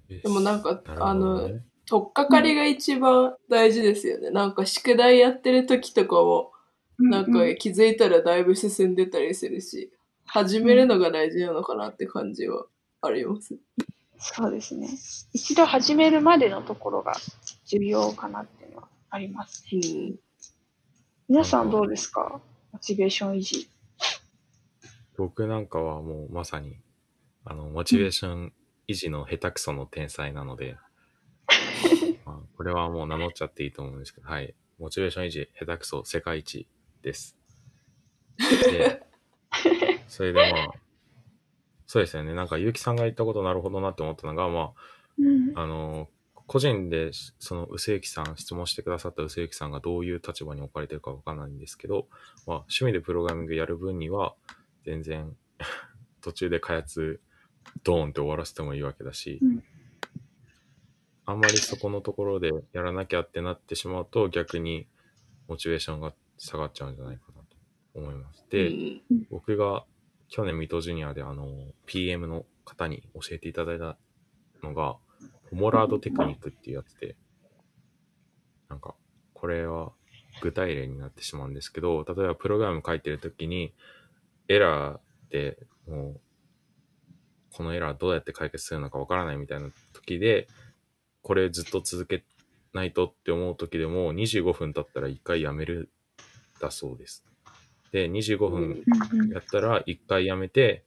ででもなんか、あの、ね、とっかかりが一番大事ですよね。なんか宿題やってる時とかも、なんか気づいたらだいぶ進んでたりするし、始めるのが大事なのかなって感じはあります。そうですね。一度始めるまでのところが重要かなっていうのはありますね。うん。皆さんどうですか？モチベーション維持。僕なんかはもうまさに、あの、モチベーション維持の下手くその天才なので、まあ、これはもう名乗っちゃっていいと思うんですけど、はい。モチベーション維持下手くそ世界一です。で、[laughs] それでまあ、そうですよね。なんか、結城さんが言ったことなるほどなって思ったのが、まうん。あ、あの、個人で、その、うせゆきさん、質問してくださったうせゆきさんがどういう立場に置かれてるかわかんないんですけど、まあ、趣味でプログラミングやる分には、全然、[laughs] 途中で開発、ドーンって終わらせてもいいわけだし、うんあんまりそこのところでやらなきゃってなってしまうと、逆に、モチベーションが下がっちゃうんじゃないかなと思います。で、うん僕が去年水戸ジュニアであの PM の方に教えていただいたのが、ホモラードテクニックっていうやつで、なんか、これは具体例になってしまうんですけど、例えばプログラム書いてるときに、エラーでもう、このエラーどうやって解決するのかわからないみたいな時で、これずっと続けないとって思う時でも、25分経ったら1回やめるだそうです。で、25分やったら1回やめて、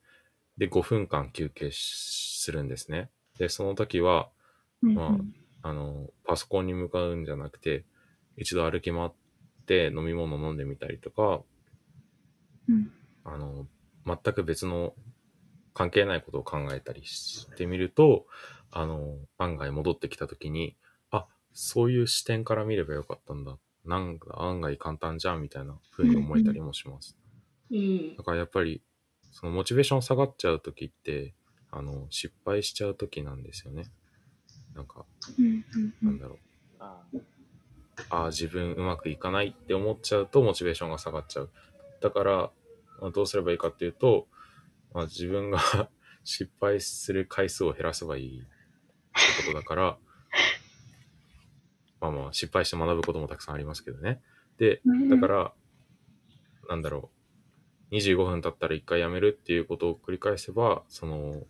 で、5分間休憩しするんですね。で、その時は、うんまあ、あの、パソコンに向かうんじゃなくて、一度歩き回って飲み物飲んでみたりとか、うんあの、全く別の関係ないことを考えたりしてみると、あの、案外戻ってきた時に、あ、そういう視点から見ればよかったんだ。なんか案外簡単じゃんみたいな風に思えたりもします。うんだ。からやっぱり、そのモチベーション下がっちゃう時って、あの、失敗しちゃう時なんですよね。なんか、なんだろう。あああ、自分うまくいかないって思っちゃうとモチベーションが下がっちゃう。だから、まあ、どうすればいいかっていうと、まあ、自分が [laughs] 失敗する回数を減らせばいいってことだから、[laughs] まあまあ失敗して学ぶこともたくさんありますけどね。で、だから、なんだろう。25分経ったら1回やめるっていうことを繰り返せば、その、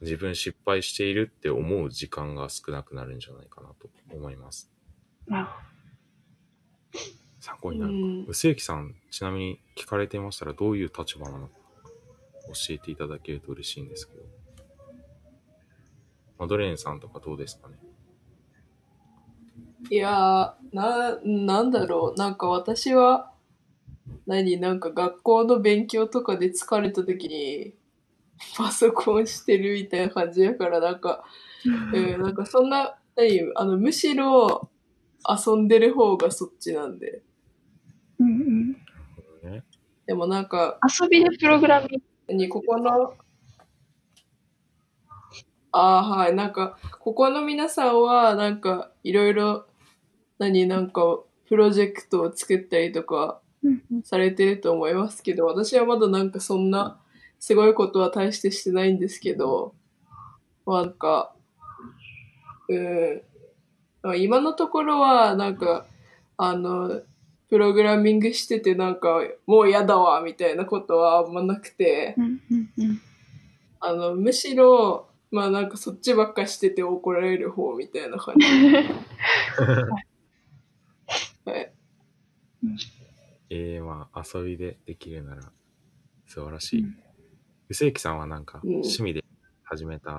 自分失敗しているって思う時間が少なくなるんじゃないかなと思います。参考になるか。うん薄幸さん、ちなみに聞かれていましたらどういう立場なのか教えていただけると嬉しいんですけど。マドレーンさんとかどうですかね？いやー、な、なんだろう。なんか私は、何、なんか学校の勉強とかで疲れた時に、[laughs] パソコンしてるみたいな感じやから、なんか、うん、なんかそんな、何、あの、むしろ遊んでる方がそっちなんで。ど。うんうんね。でもなんか、遊びでプログラミング。何、ここの、ああ、はい。なんか、ここの皆さんは、なんか、いろいろ、何、なんか、プロジェクトを作ったりとかされてると思いますけど、私はまだなんかそんな、すごいことは大してしてないんですけど、なんか、うん、まあ今のところは、なんか、あの、プログラミングしててなんか、もう嫌だわ、みたいなことはあんまなくて、あの、むしろ、まあなんかそっちばっかしてて怒られる方みたいな感じ。はい。ええまあ、遊びでできるなら素晴らしい。うん薄幸さんはなんかうん趣味で始めた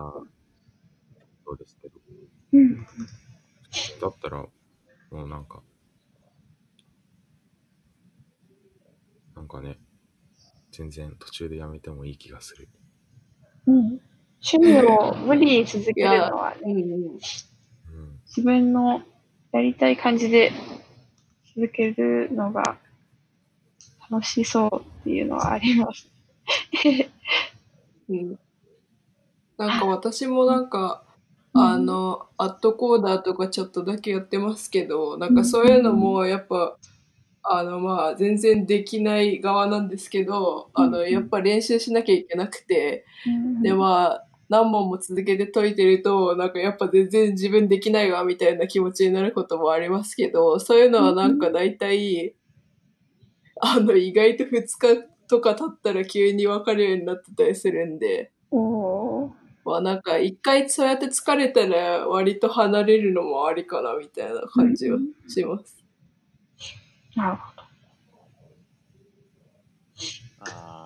そうですけど、うんだったらもうなんか、なんかね、全然途中でやめてもいい気がする。うん趣味を無理に続けるのはね。自分のやりたい感じで続けるのが楽しそうっていうのはあります。うん。なんか私もなんか、あの、アットコーダーとかちょっとだけやってますけど、なんかそういうのもやっぱ、あのまあ全然できない側なんですけど、あのやっぱ練習しなきゃいけなくて、でまあ何問も続けて解いてると、なんかやっぱ全然自分できないわみたいな気持ちになることもありますけど、そういうのはなんか大体、あの意外と2日とか経ったら急に分かるようになってたりするんで、まあなんか一回そうやって疲れたら割と離れるのもありかなみたいな感じはします。なるほど。あ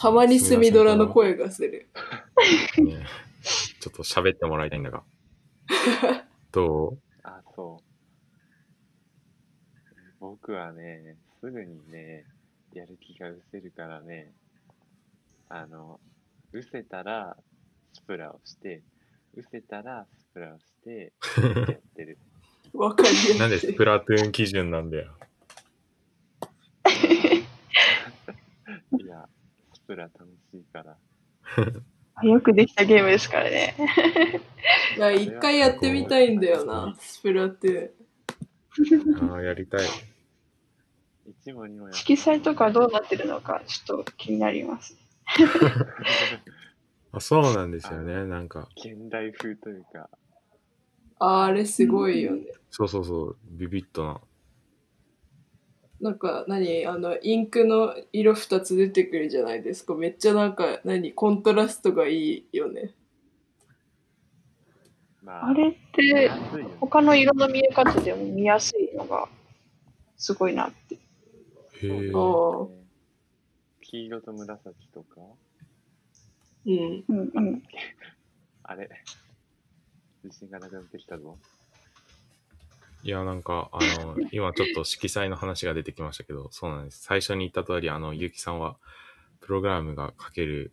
たまにスミドラの声がする。ね、ちょっと喋ってもらいたいんだが。[laughs] どあ、あ、そう。僕はね、すぐにね、やる気が失せるからね、あの、失せたらスプラをして、失せたらスプラをして、やってる。[laughs] わかりやすい。うなんでスプラトゥーン基準なんだよ。いや、スプラ楽しいから。[laughs] よくできたゲームですからね。[laughs] いや、一回やってみたいんだよな、スプラって。ああ、やりたい。一も二もや色彩とかどうなってるのかちょっと気になります。[laughs] あそうなんですよね。なんか、現代風というか、ああれすごいよね。そうそうそう、ビビッとな。なんか何？あの、インクの色二つ出てくるじゃないですか。めっちゃなんか、何？コントラストがいいよね。まあ、あれって他の色の見え方でも見やすいのがすごいなって。へえ。ああ。黄色と紫とか、うん。うんうん。あれ、自信がなくなってきたぞ。いや、なんか、あの、[laughs] 今ちょっと色彩の話が出てきましたけど、そうなんです。最初に言った通り、あの、ゆうきさんは、プログラムが書ける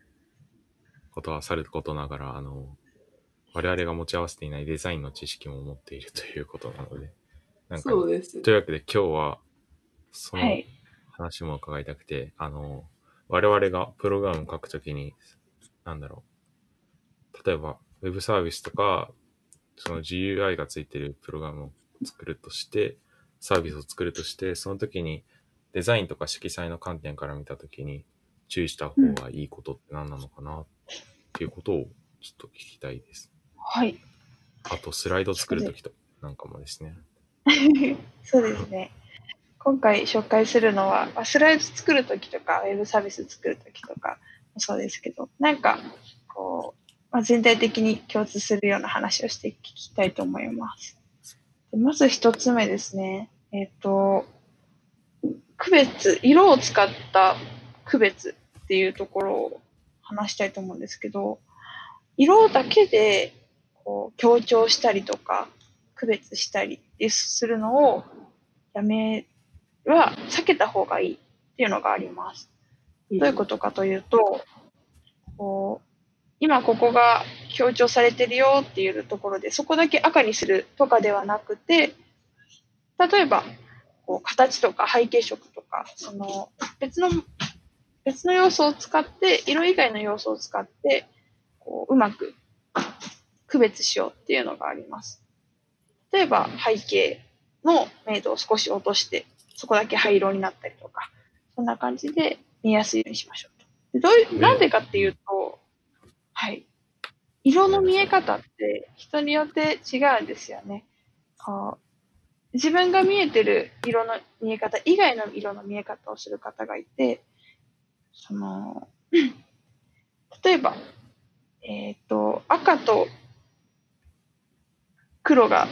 ことはさることながら、あの、我々が持ち合わせていないデザインの知識も持っているということなので、なんか、そうです。というわけで今日は、そのはい。話も伺いたくて、あの、我々がプログラム書くときに、なんだろう。例えば、ウェブサービスとか、その GUI がついてるプログラムを作るとして、サービスを作るとして、その時にデザインとか色彩の観点から見たときに注意した方がいいことって何なのかなっていうことをちょっと聞きたいです。はい。あと、スライド作るときとなんかもですね。[laughs] そうですね。今回紹介するのは、まあスライド作るときとか、ウェブサービス作るときとかもそうですけど、なんか、こう、まあ、全体的に共通するような話をしていきたいと思います。まず一つ目ですね。えっ、と、区別、色を使った区別っていうところを話したいと思うんですけど、色だけでこう強調したりとか、区別したりするのをやめは避けた方がいいっていうのがあります。どういうことかというと、こう今ここが強調されてるよっていうところで、そこだけ赤にするとかではなくて、例えば、こう形とか背景色とか、その別の、別の要素を使って、色以外の要素を使って、こううまく区別しようっていうのがあります。例えば背景の明度を少し落として、そこだけ灰色になったりとか、そんな感じで見やすいようにしましょうと。どういう、なんでかっていうと、はい。色の見え方って人によって違うんですよね。こう自分が見えてる色の見え方以外の色の見え方をする方がいて、その、[clears throat] 例えば、えっ、と、赤と黒が、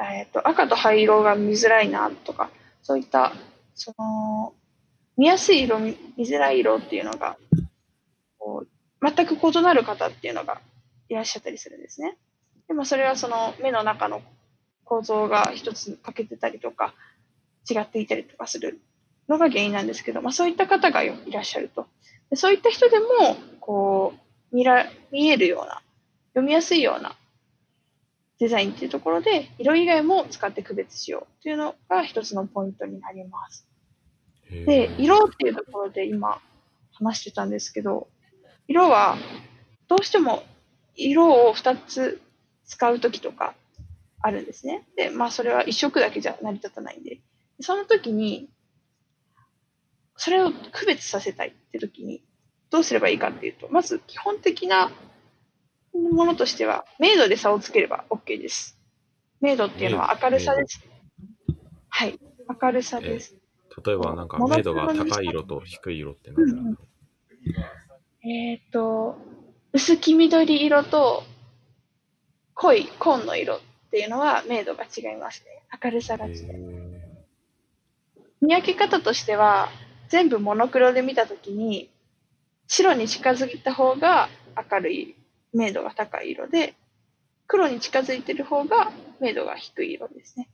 えっ、と、赤と灰色が見づらいなとか、そういった、その、見やすい色、見づらい色っていうのが、こう全く異なる方っていうのがいらっしゃったりするんですね。でもそれはその目の中の構造が一つ欠けてたりとか、違っていたりとかするのが原因なんですけど、まあそういった方がいらっしゃると。でそういった人でも、こう、見ら、見えるような、読みやすいようなデザインっていうところで、色以外も使って区別しようっていうのが一つのポイントになります。で、色っていうところで今話してたんですけど、色はどうしても色を2つ使うときとかあるんですね。で、まあそれは一色だけじゃ成り立たないんで、その時に、それを区別させたいって時に、どうすればいいかっていうと、まず基本的なものとしては、明度で差をつければ OK です。明度っていうのは明るさです。はい。明るさです。例えば、なんか、明度が高い色と低い色って何だろうえっ、と、薄黄緑色と濃い紺の色っていうのは明度が違いますね。明るさが違います。へ見分け方としては、全部モノクロで見たときに、白に近づいた方が明るい、明度が高い色で、黒に近づいてる方が明度が低い色ですね。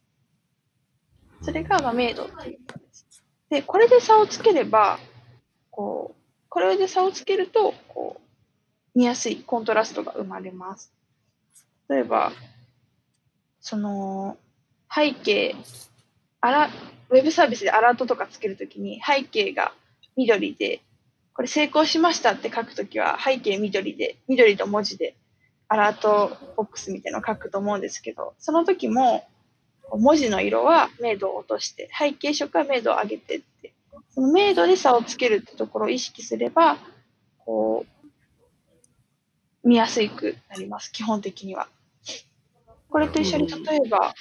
それが、まあ、明度っていうものです。で、これで差をつければ、こう、これで差をつけると、こう、見やすいコントラストが生まれます。例えば、その、背景、あら、ウェブサービスでアラートとかつけるときに、背景が緑で、これ成功しましたって書くときは、背景緑で、緑と文字で、アラートボックスみたいなのを書くと思うんですけど、その時も、文字の色は明度を落として、背景色は明度を上げてって、その明度で差をつけるってところを意識すれば、こう、見やすくなります、基本的には。これと一緒に例えば、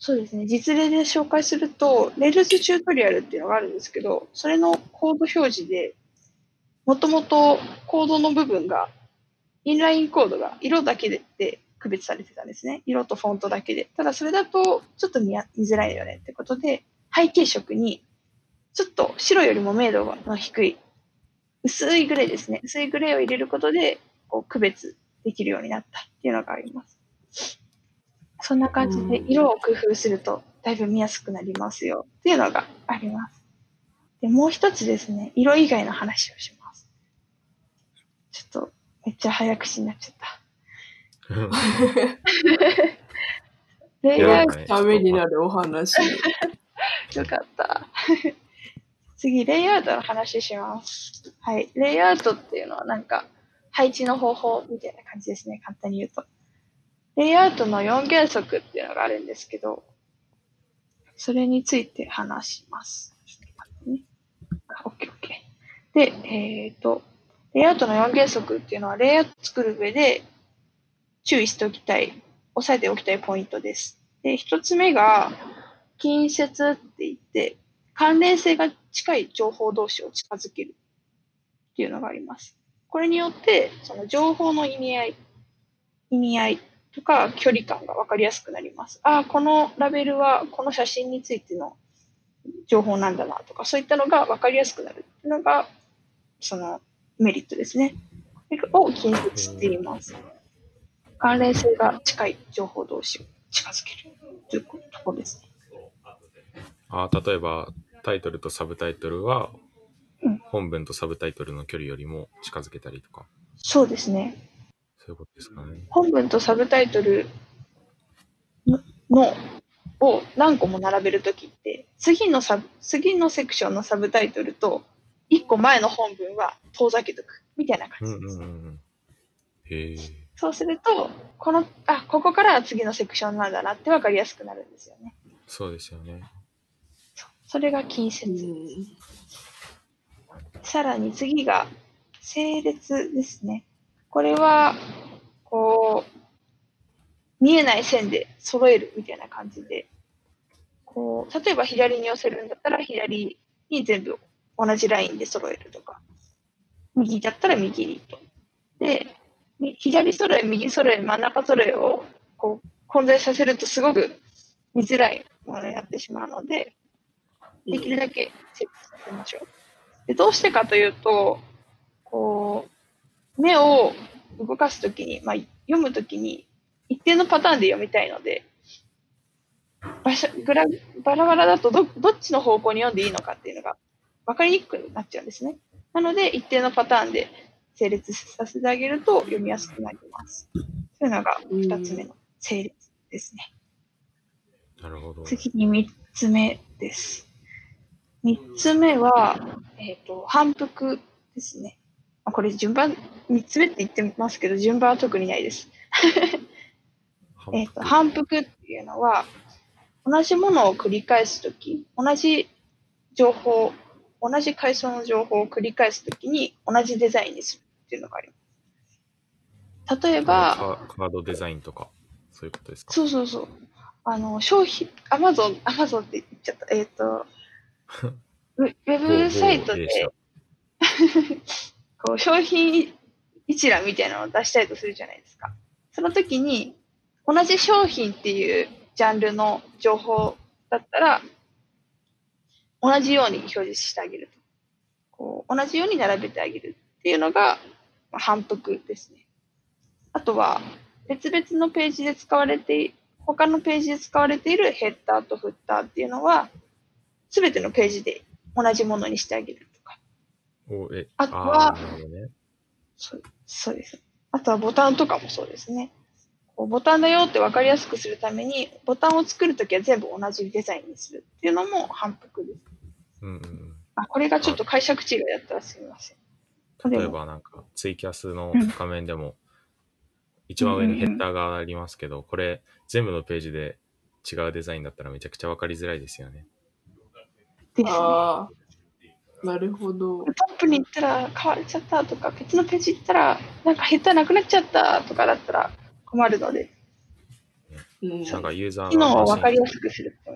そうですね、実例で紹介すると、 Rails チュートリアルっていうのがあるんですけど、それのコード表示で、もともとコードの部分が、インラインコードが色だけでで区別されてたんですね。色とフォントだけで。ただそれだとちょっと見づらいよねってことで、背景色にちょっと白よりも明度の低い薄いグレーですね。薄いグレーを入れることで、こう区別できるようになったっていうのがあります。そんな感じで色を工夫するとだいぶ見やすくなりますよっていうのがあります。で、もう一つですね、色以外の話をします。ちょっとめっちゃ早口になっちゃった。レイアウトねためになるお話。[laughs] よかった。次、レイアウトの話します。はい。レイアウトっていうのはなんか、配置の方法みたいな感じですね。簡単に言うと。レイアウトの4原則っていうのがあるんですけど、それについて話します。ね、あ OK、OK。で、えっ、と、レイアウトの4原則っていうのは、レイアウト作る上で注意しておきたい、押さえておきたいポイントです。で、一つ目が、近接って言って、関連性が近い情報同士を近づけるっていうのがあります。これによって、その情報の意味合い、意味合いとか距離感がわかりやすくなります。ああ、このラベルはこの写真についての情報なんだなとか、そういったのがわかりやすくなるっていうのが、そのメリットですね。これを近接って言います。関連性が近い情報同士を近づけるというところですね。あ例えば、タイトルとサブタイトルは、本文とサブタイトルの距離よりも近づけたりとか、そうですね。そういうことですかね。本文とサブタイトルののを何個も並べるときって、次のサブ、次のセクションのサブタイトルと、一個前の本文は遠ざけとく。みたいな感うんじです。うんうんうん。へえ。そうすると、この、あ、ここからは次のセクションなんだなって分かりやすくなるんですよね。そうですよね。それが近接。さらに次が、整列ですね。これは、こう、見えない線で揃えるみたいな感じで、こう、例えば左に寄せるんだったら左に全部同じラインで揃えるとか、右だったら右にと。で、み左揃え、右揃え、真ん中揃えをこう混在させるとすごく見づらいものになってしまうので、できるだけ設置させましょう。でどうしてかというと、こう、目を動かすときに、まあ、読むときに、一定のパターンで読みたいので、場所グラバラバラだとどどっちの方向に読んでいいのかっていうのが分かりにくくなっちゃうんですね。なので、一定のパターンで整列させてあげると読みやすくなります。そういうのが二つ目の整列ですね。なるほど。次に三つ目です。三つ目は、えっ、と、反復ですね。まあこれ順番、三つ目って言ってますけど、順番は特にないです。えっ、と、反復っていうのは、同じものを繰り返すとき、同じ情報、同じ階層の情報を繰り返すときに同じデザインにするっていうのがあります。例えば、カカードデザインとか、そういうことですか？そうそうそう。あの、商品、アマゾン、アマゾンって言っちゃった。えっ、と、ウウェブサイトで、[laughs] こう、商品一覧みたいなのを出したいとするじゃないですか。その時に、同じ商品っていうジャンルの情報だったら、同じように表示してあげると。こう、同じように並べてあげるっていうのが、まあ、反復ですね。あとは、別々のページで使われてい、他のページで使われているヘッダーとフッターっていうのは、すべてのページで同じものにしてあげるとか。おえあとはね。そうそうです。あとはボタンとかもそうですね。こうボタンだよって分かりやすくするために、ボタンを作るときは全部同じデザインにするっていうのも反復です。うんうんあ、これがちょっと解釈違いだったらすみません。うん。例えばなんか、ツイキャスのうん画面でも、一番上にヘッダーがありますけど、これ全部のページで違うデザインだったらめちゃくちゃわかりづらいですよね。ですね。ああ、なるほど。トップに行ったら変わっちゃったとか、別のページ行ったらなんかヘッダーなくなっちゃったとかだったら困るので、うん、なんかユーザーが機能を分かりやすすくすると。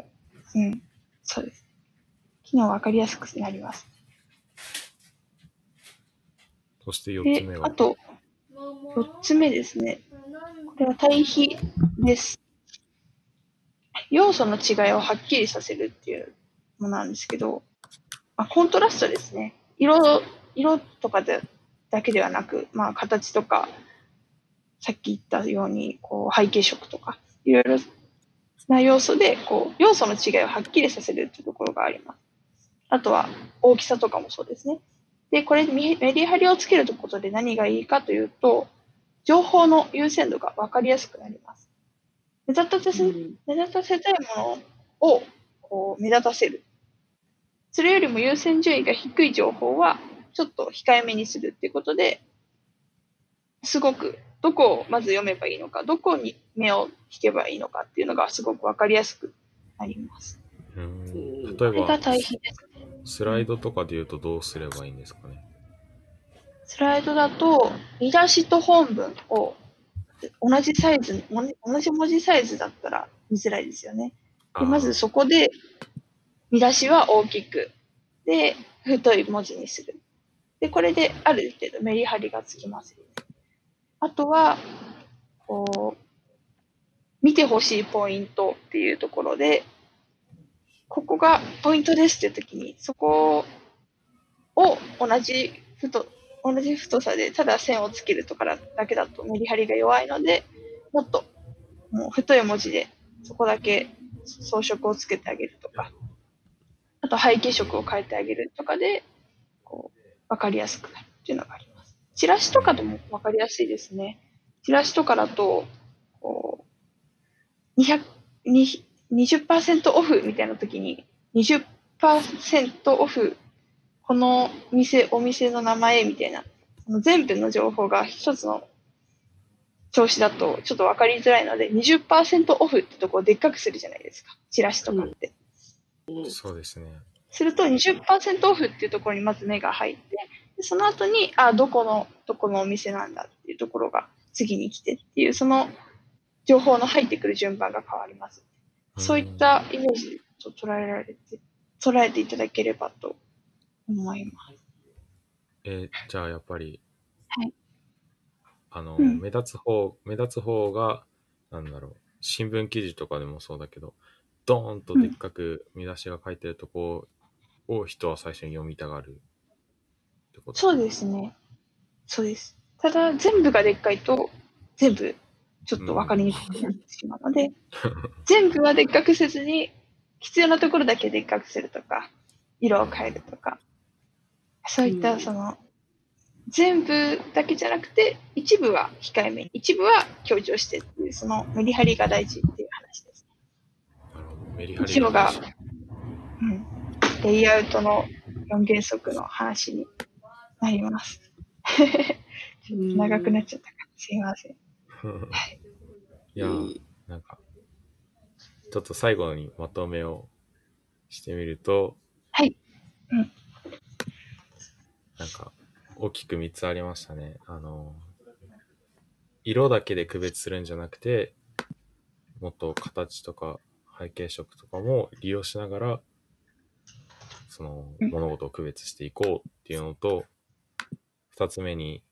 うん。そうです。機能を分かりやすくなります。そして四つ目で、はあ、と、4つ目ですね。これは対比です。要素の違いをはっきりさせるっていうものなんですけど、まあ、コントラストですね。色、色とかでだけではなく、まあ、形とか、さっき言ったように、こう、背景色とか、いろいろな要素で、こう、要素の違いをはっきりさせるっていうところがあります。あとは、大きさとかもそうですね。で、これ、メメリハリをつけることで何がいいかというと、情報の優先度が分かりやすくなります。目立たせ、目立たせたいものをこう目立たせる。それよりも優先順位が低い情報は、ちょっと控えめにするっていうことで、すごく、どこをまず読めばいいのか、どこに目を引けばいいのかっていうのがすごく分かりやすくなります。うん例えば、ね。スライドとかで言うとどうすればいいんですかね？スライドだと、見出しと本文を同じサイズ、同じ文字サイズだったら見づらいですよね。でまずそこで、見出しは大きく、で、太い文字にする。で、これである程度メリハリがつきますね。あとは、こう、見てほしいポイントっていうところで、ここがポイントですっていう時に、そこを同じ太、同じ太さでただ線をつけるとかだけだとメリハリが弱いので、もっともう太い文字でそこだけ装飾をつけてあげるとか、あと背景色を変えてあげるとかで、こう、わかりやすくなるっていうのがあります。チラシとかでもわかりやすいですね。チラシとかだと、こう、200、に20%オフみたいな時に、20%オフ、この店、お店の名前みたいな、その全部の情報が一つの調子だとちょっとわかりづらいので、20%オフってとこをでっかくするじゃないですか。チラシとかって。そうですね。すると20%オフっていうところにまず目が入って、でその後に、あ、どこの、どこのお店なんだっていうところが次に来てっていう、その情報の入ってくる順番が変わります。そういったイメージと捉えられて、捉えていただければと思います。えーじゃあやっぱり、はいあの、うん目立つ方、目立つ方が、なんだろう、新聞記事とかでもそうだけど、ドーンとでっかく見出しが書いてるとこを人は最初に読みたがるってことそうですね。そうです。ただ、全部がでっかいと、全部、ちょっと分かりにくくなってしまうので、[laughs] 全部はでっかくせずに、必要なところだけでっかくするとか、色を変えるとか、そういった、うんその、全部だけじゃなくて、一部は控えめに、一部は強調してっていう、そのメリハリが大事っていう話です。なるほど。メリハリが大事うん。レイアウトの4原則の話になります。ちょっと長くなっちゃったから、すいません。[laughs] いやー、なんか、ちょっと最後にまとめをしてみると、はい。うん。なんか、大きく3つありましたね。あの、色だけで区別するんじゃなくて、もっと形とか背景色とかも利用しながら、そのうん物事を区別していこうっていうのと、2つ目に、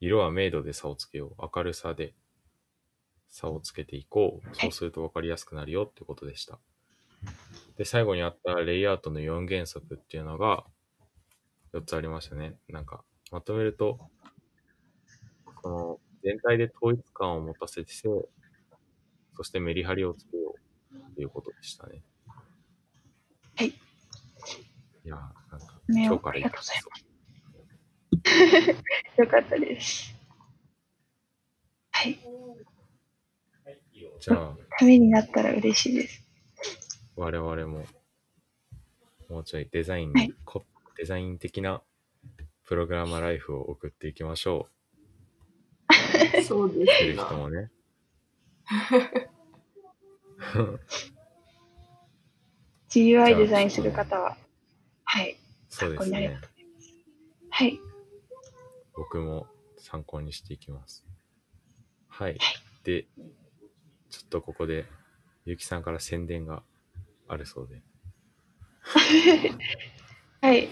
色は明度で差をつけよう。明るさで差をつけていこう。そうすると分かりやすくなるよってことでした。で、最後にあったレイアウトの4原則っていうのが4つありましたね。なんか、まとめると、その、全体で統一感を持たせて、そしてメリハリをつけようっていうことでしたね。はい。いやー、なんか、ね今日からありがとうございそう [laughs] よかったです。はい。じゃあ、ためになったら嬉しいです。我々も、もうちょいデザインに、はいこデザイン的なプログラマーライフを送っていきましょ [laughs] そうでう。っていうすな。人もね。[laughs] GUI デザインする方は、はい。そうですね。はい。僕も参考にしていきます。はい。で、ちょっとここで、ゆきさんから宣伝があるそうで。[laughs] はい。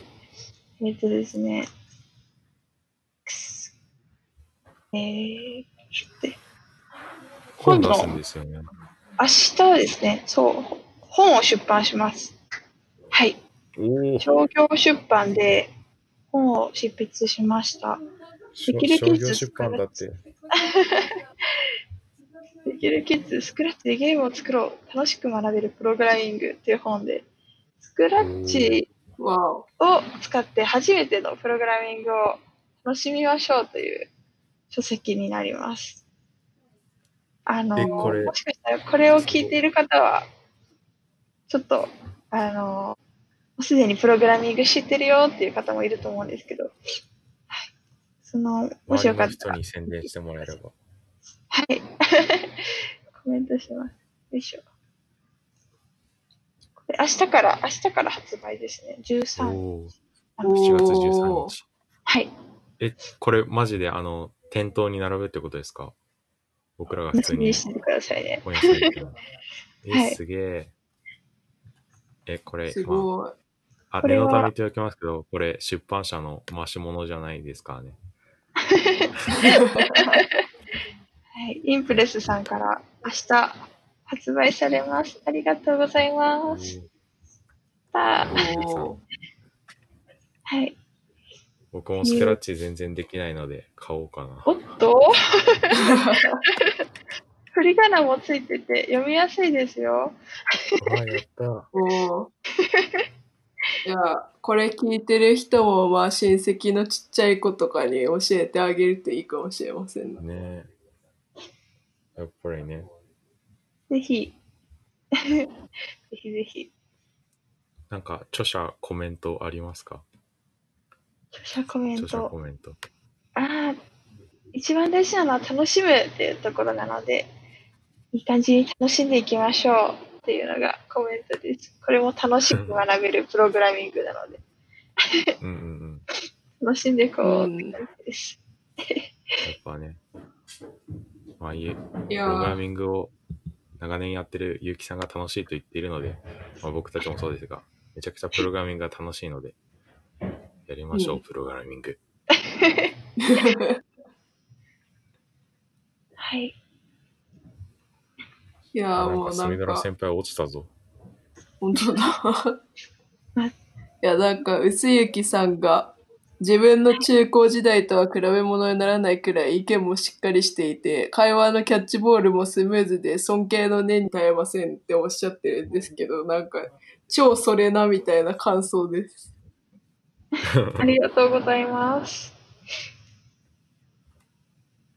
えっ、とですね。えー、で本出すんですよね。明日はですね、そう、本を出版します。はい。商業出版で本を執筆しました。できる商業出版だって。[laughs] できるキッズ、スクラッチでゲームを作ろう。楽しく学べるプログラミングっていう本で、スクラッチ。を使って初めてのプログラミングを楽しみましょうという書籍になります。あの、えこれもしかしたらこれを聞いている方は、ちょっと、あの、もうすでにプログラミング知ってるよっていう方もいると思うんですけど、はい。その、もしよかったら、に宣伝してもらえれば。はい。[laughs] コメントします。よいしょ。明日から、明日から発売ですね。お13。お。あの7月13おー日。はい。え、これマジであの、店頭に並ぶってことですか？僕らが普通に楽しみにしててくださいね。[laughs] え、はいすげえ。え、これ、すまごい。あ、念のため言っておきますけど、これ出版社の回し物じゃないですからね。[laughs] はい。インプレスさんから明日発売されます。ありがとうございます。さあおーはい。僕もスクラッチ全然できないので買おうかな。おっと？[laughs] 振り仮名もついてて読みやすいですよ。あ、やった。おー [laughs] いや、これ聞いてる人も、まあ、親戚のちっちゃい子とかに教えてあげるといいかもしれませんね。ねえ。やっぱりね。ぜひ。ぜひぜひ。なんか、著者コメントありますか？著者コメン著者コト。メント。ああ、一番大事なのは楽しむっていうところなので、いい感じに楽しんでいきましょうっていうのがコメントです。これも楽しく学べるプログラミングなので、うんうんうん。楽しんでいこうって感じです。やっぱね。まあ、いえ、いプやログラー、ミングを長年やってる結城さんが楽しいと言っているので、まあ、僕たちもそうですが、めちゃくちゃプログラミングが楽しいので、やりましょう、うんプログラミング。[laughs] はい。いやー、もうなんか、隅田先輩落ちたぞ。本当だあ。[laughs] いや、なんか、薄雪さんが、自分の中高時代とは比べ物にならないくらい意見もしっかりしていて、会話のキャッチボールもスムーズで尊敬の念に耐えませんっておっしゃってるんですけど、なんか、超それなみたいな感想です。[laughs] ありがとうございます。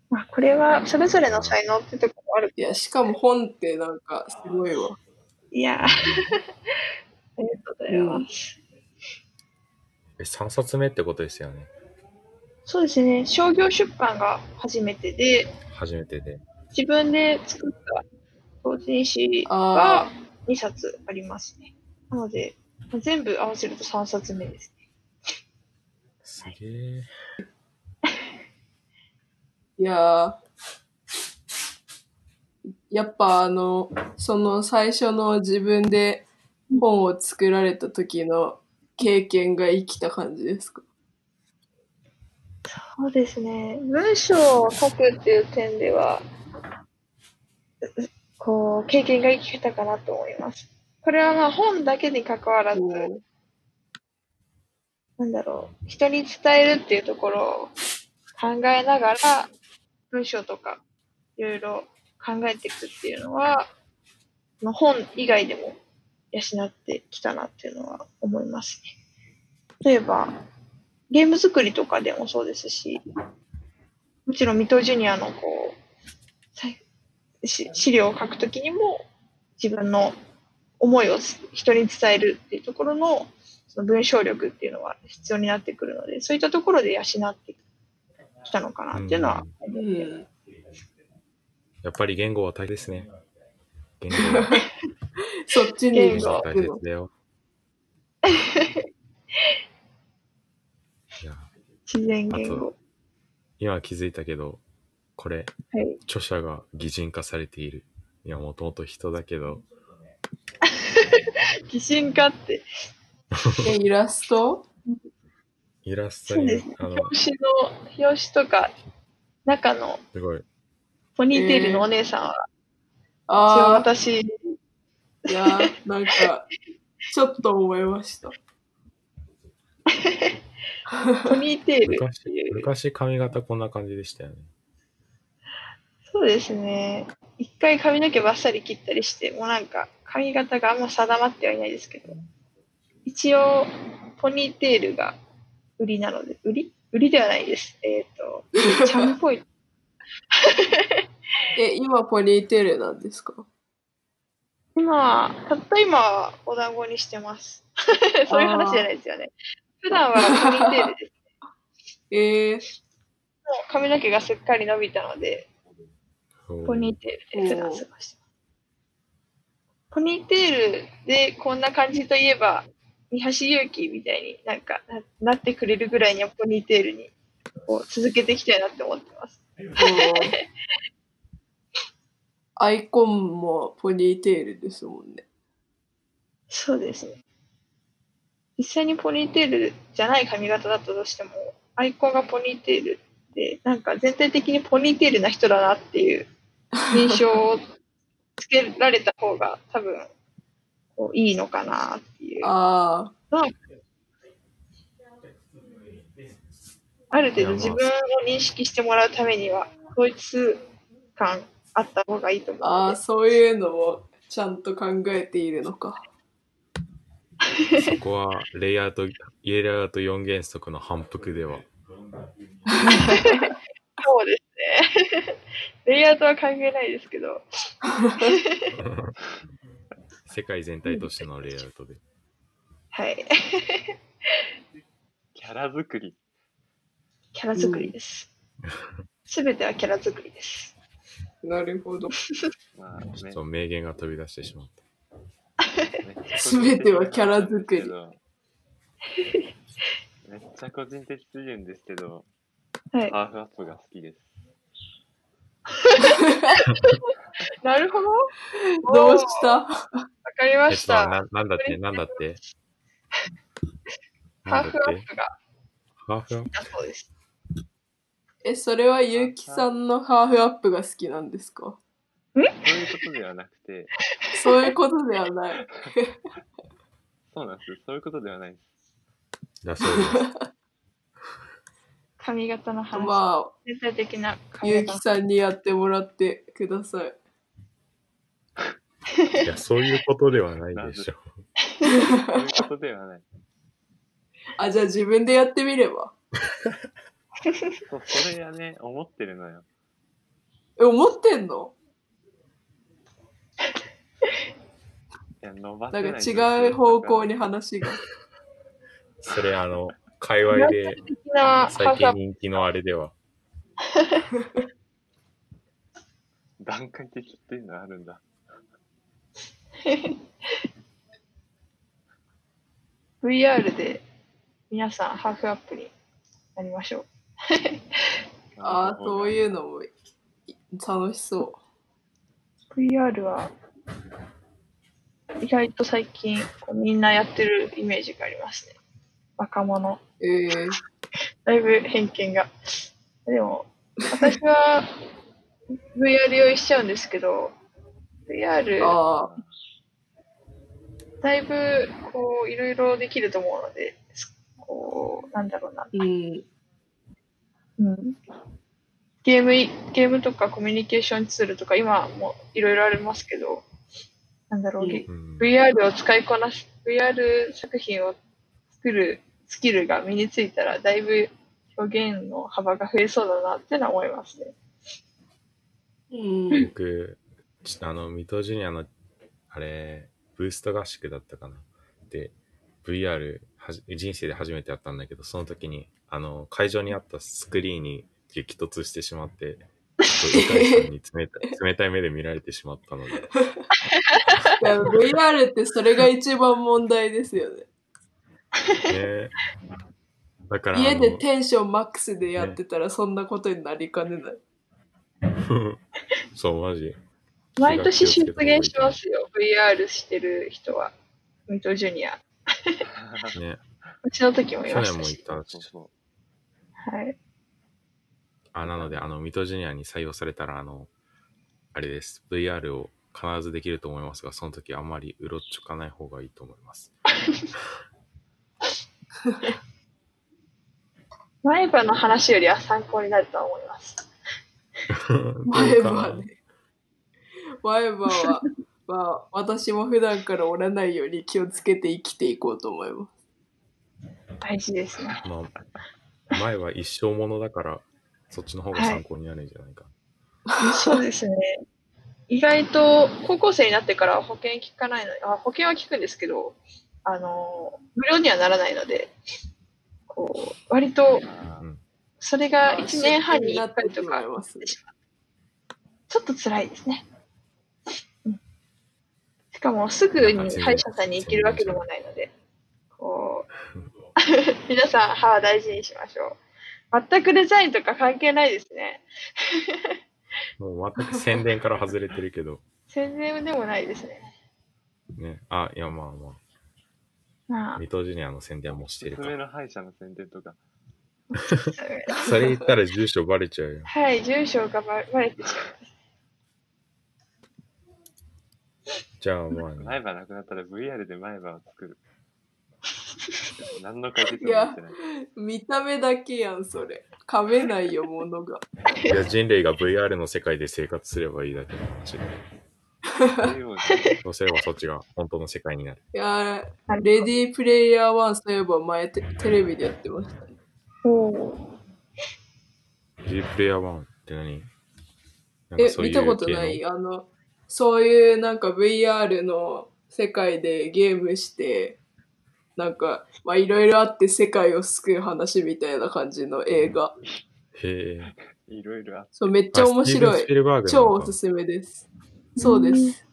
まあ、これはそれぞれの才能ってとこもある。いや、しかも本ってなんか、すごいわ。いやー [laughs] ありがとうございます。え、3冊目ってことですよね。そうですね。商業出版が初めてで、初めてで。自分で作った同人誌あが2冊ありますね。なので、まあ全部合わせると3冊目ですね。すげえ。いやー、やっぱあの、その最初の自分で本を作られた時の経験が生きた感じですか？そうですね。文章を書くっていう点では、うこう、経験が生きたかなと思います。これはまあ本だけに関わらず、なんだろう、人に伝えるっていうところを考えながら、文章とかいろいろ考えていくっていうのは、まあ本以外でも養ってきたなっていうのは思いますね。例えば、ゲーム作りとかでもそうですし、もちろん、水戸ジュニアのこう、さいし資料を書くときにも、自分の思いを人に伝えるっていうところの、その文章力っていうのは必要になってくるので、そういったところで養ってきたのかなっていうのは思うってん。やっぱり言語は大切ですね。言語は [laughs] [laughs] そっちに大切だよ。いや、自然言あ語。今気づいたけど、これ、はい。著者が擬人化されている。いや、もともと人だけど、[laughs] 擬人化って、え [laughs] イラスト？イラストにね。、あの、表紙の、表紙とか、中のすごい、ポニーテールのお姉さんは、一応あ私、あ、いや、なんか、ちょっと思いました。ポニーテール昔昔髪型こんな感じでしたよね。そうですね。一回髪の毛バッサリ切ったりして、もうなんか髪型があんま定まってはいないですけど、一応、ポニーテールが売りなので、売り？売りではないです。えっ、と、チャームっぽい。[laughs] え、今ポニーテールなんですか？今、たった今、お団子にしてます。[laughs] そういう話じゃないですよね。普段はポニーテールです。ええもう髪の毛がすっかり伸びたので、ポニーテールで普段過ごしてます。ポニーテールでこんな感じといえば、三橋祐希みたいになんかななってくれるぐらいにはポニーテールにこう続けていきたいなって思ってます。アイコンもポニーテールですもんね。そうですね。実際にポニーテールじゃない髪型だったとしても、アイコンがポニーテールで、なんか全体的にポニーテールな人だなっていう印象をつけられた方が多分こういいのかなっていう。[laughs] ああ、ある程度自分を認識してもらうためには、統一感あった方がいいと思うああ。そういうのをちゃんと考えているのか。そこは、レイアウト、レイアウト4原則の反復では。そうですね。[laughs] レイアウトは関係ないですけど、世界全体としてのレイアウトで。はい。キャラ作り。キャラ作りです。[laughs] すべてはキャラ作りです。なるほど。[laughs] まあねちょっと名言が飛び出してしまった。全てはキャラ作りめっちゃ個人的すぎるんですけど、はい。ハーフアップが好きです。[laughs] なるほど。どうした？わかりまえ、した。な、なんだって、なんだって？ハーフアなんだってップがハーフアップ？だそうです。え、それはゆうきさんのハーフアップが好きなんですか？そういうことではなくて、そういうことではない。そうなんです。そういうことではないです。だそうです。髪型の話。まあ、全体的な髪ゆう型きさんにやってもらってください。[laughs] いや、そういうことではないでしょ。そういうことではない。あ、じゃあ自分でやってみれば。[laughs] そう、それがね、思ってるのよ。え、思ってんの？いや、伸ばなんせないか違う方向に話が。[laughs] それ、あの、界隈で最近。人気のあれでは。段階的っていうのあるんだ。[laughs] VR で皆さんハーフアップになりましょう。[laughs] ああ、そういうのもい楽しそ VR は意外と最近こうみんなやってるイメージがありますね。若者。う。ええだいぶ偏見が。でも、私は VR 用意しちゃうんですけど、VR、だいぶこういろいろできると思うので、すこう、なんだろうな。うん。うんゲームい、ゲームとかコミュニケーションツールとか今もいろいろありますけど、なんだろう、うんゲうん。VR を使いこなす、VR 作品を作るスキルが身についたら、だいぶ表現の幅が増えそうだなってのは思いますね。うん。僕、ちょっとあの、水戸ジュニアの、あれ、ブースト合宿だったかな。で、VR はじ、人生で初めてやったんだけど、その時に、あの、会場にあったスクリーンに激突してしまって、ちょっと理解さんに冷たい [laughs] 冷たい目で見られてしまったので、VR ってそれが一番問題ですよね。ね。だから、家であテンションマックスでやってたらそんなことになりかねない。の [laughs] そう、マジ。毎年出現しますよ、VR してる人は。ミトジュニア。ね。うちの時もい去年もましたし。行ったし、そうそはい。あ、なので、あの、水戸ジュニアに採用されたら、あの、あれです。VR を必ずできると思いますが、その時あんまりうろっちょかない方がいいと思います。前歯の話よりは参考になると思います。前歯ね。[laughs] 前歯は、まあ、私も普段から折らないように気をつけて生きていこうと思います。大事ですね。まあ、前は一生ものだから、そっちの方が参考になるんじゃないか。そうですね。意外と高校生になってから保険効かないのあ保険は効くんですけど、あの、無料にはならないので、こう、割と、うん。それが1年半に1回とかなってしますね。ちょっと辛いですね。うんしかも、すぐに歯医者さんに行けるわけでもないので、こう、[laughs] 皆さん歯は大事にしましょう。全くデザインとか関係ないですね。[laughs] もう全く宣伝から外れてるけど、[laughs] 宣伝でもないですね。ね。あ、いや、まあままあ、水戸ジュニアの宣伝もしてるから。おすすめの歯医者の宣伝とか。あ、それ言ったら住所バレちゃうよ。はい、住所がばバレてしまいます。じゃあまあね、前歯なくなったら VR で前歯を作る。何の解決もなってない。見た目だけやん、それ。噛めないよ、ものが。いや人類が VR の世界で生活すればいいだけの話で。そうすればそっちが本当の世界になる。いやーレディープレイヤー1そういえば前テテレビでやってましたね。おー G プレイヤー1って何？え見たことな系い？あの、そういうなんか VR の世界でゲームして、なんか、まあいろいろあって世界を救う話みたいな感じの映画。のへえ。いろいろあって。そう、めっちゃ面白い。超おすすめです。そうです。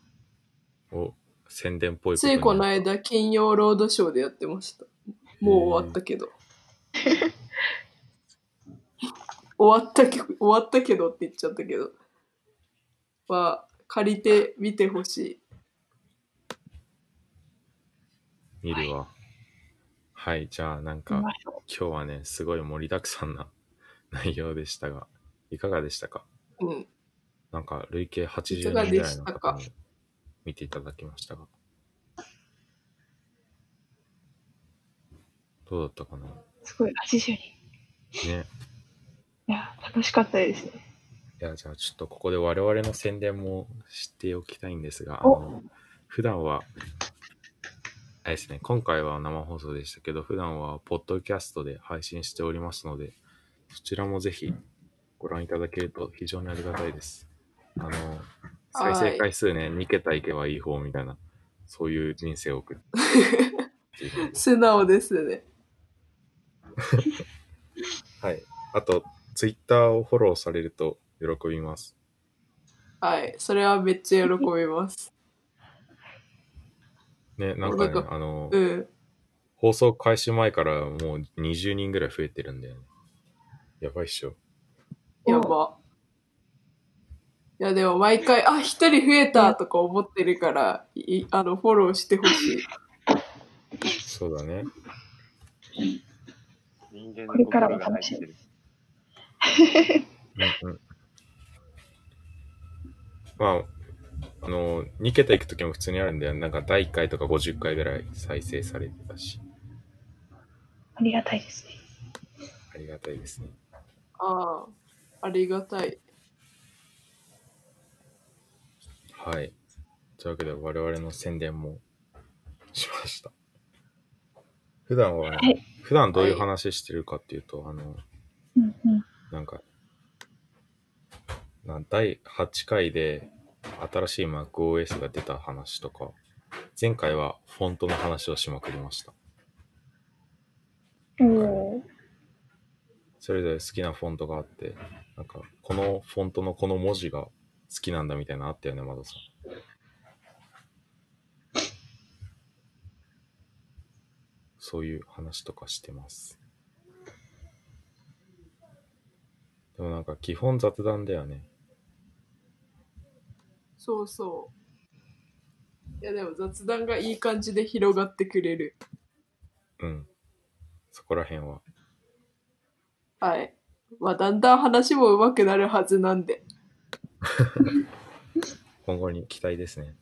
お、宣伝っぽいついこのい。間、金曜ロードショーでやってました。もう終わったけど。[laughs] 終わったけど、終わったけどって言っちゃったけど。は、借りてみてほしい。見るわ。はい、じゃあなんか今日はね、すごい盛りだくさんな内容でしたが、いかがでしたか？うん。なんか累計80いかが人ぐらいの方に見ていただきましたが。どうだったかな？う。すごい、80人。ね。いや、楽しかったですね。いや、じゃあちょっとここで我々の宣伝もしておきたいんですが、あおの普段は、あれですね、今回は生放送でしたけど、普段はポッドキャストで配信しておりますので、そちらもぜひご覧いただけると非常にありがたいです。あの、再生回数ね、2桁いけばいい方みたいな、そういう人生を送っている [laughs] 素直ですね。[laughs] はい。あと、ツイッターをフォローされると喜びます。はい。それはめっちゃ喜びます。ね、なんかねなん、かあの、うん。放送開始前からもう20人ぐらい増えてるんだよね。やばいっしょ。やば。いや、でも毎回、あ、一人増えたとか思ってるから、いあの、フォローしてほしい。そうだね。人間のこれから心が入も楽してる。うんうん。まあ、あの、2桁いくときも普通にあるんだよ。なんか第1回とか50回ぐらい再生されてたし、ありがたいですね。ありがたいですね。ああ、ありがたい。はい。というわけで我々の宣伝もしました。普段は、はい普段どういう話してるかっていうと、あの、うんうん。なんか、な第8回で新しい MacOS が出た話とか、前回はフォントの話をしまくりました。それぞれ好きなフォントがあって、なんか、このフォントのこの文字が好きなんだみたいなのあったよね、まださん。そういう話とかしてます。でもなんか基本雑談だよね。そうそう。いや、でも雑談がいい感じで広がってくれる。うん。そこら辺は。はい。まあ、だんだん話も上手くなるはずなんで。[laughs] 今後に期待ですね。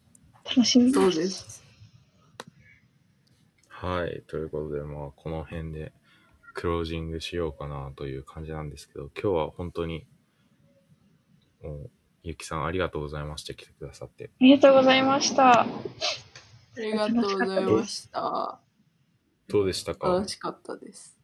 楽しみそうです。はい。ということで、まあ、この辺でクロージングしようかなという感じなんですけど、今日は本当に、もう、ゆきさんありがとうございました。来てくださって。ありがとうございました。ありがとうございました。どうでしたか？楽しかったです。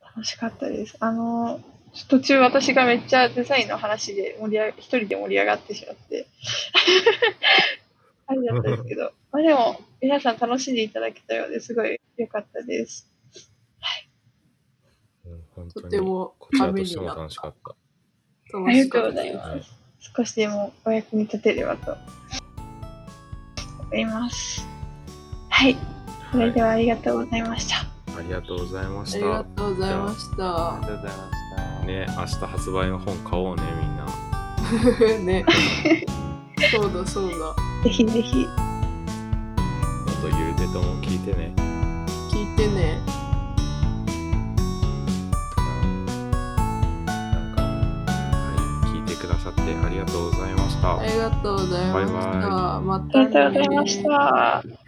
楽しかったです。あの、途中私がめっちゃデザインの話で盛り上が、一人で盛り上がってしまって。[laughs] あれだったんですけど。まあでも、皆さん楽しんでいただけたようですごい良かったです。うん本当にとてもこちらためとしてもになった楽しかった。楽しかったありがとうございです。ます。少しでもお役に立てればと思います。はい。それではありがとうございました。ありがとうございましありがた。とうございましたあり。がとうございました。ね、明日発売の本買おうね、みんな。[laughs] ね。[laughs] そうだそうだ。ぜひぜひ。あと、ゆるてとも聞いてね。聞いてね。した。ありがとうございました。バイバイまあたりがとうございまねした。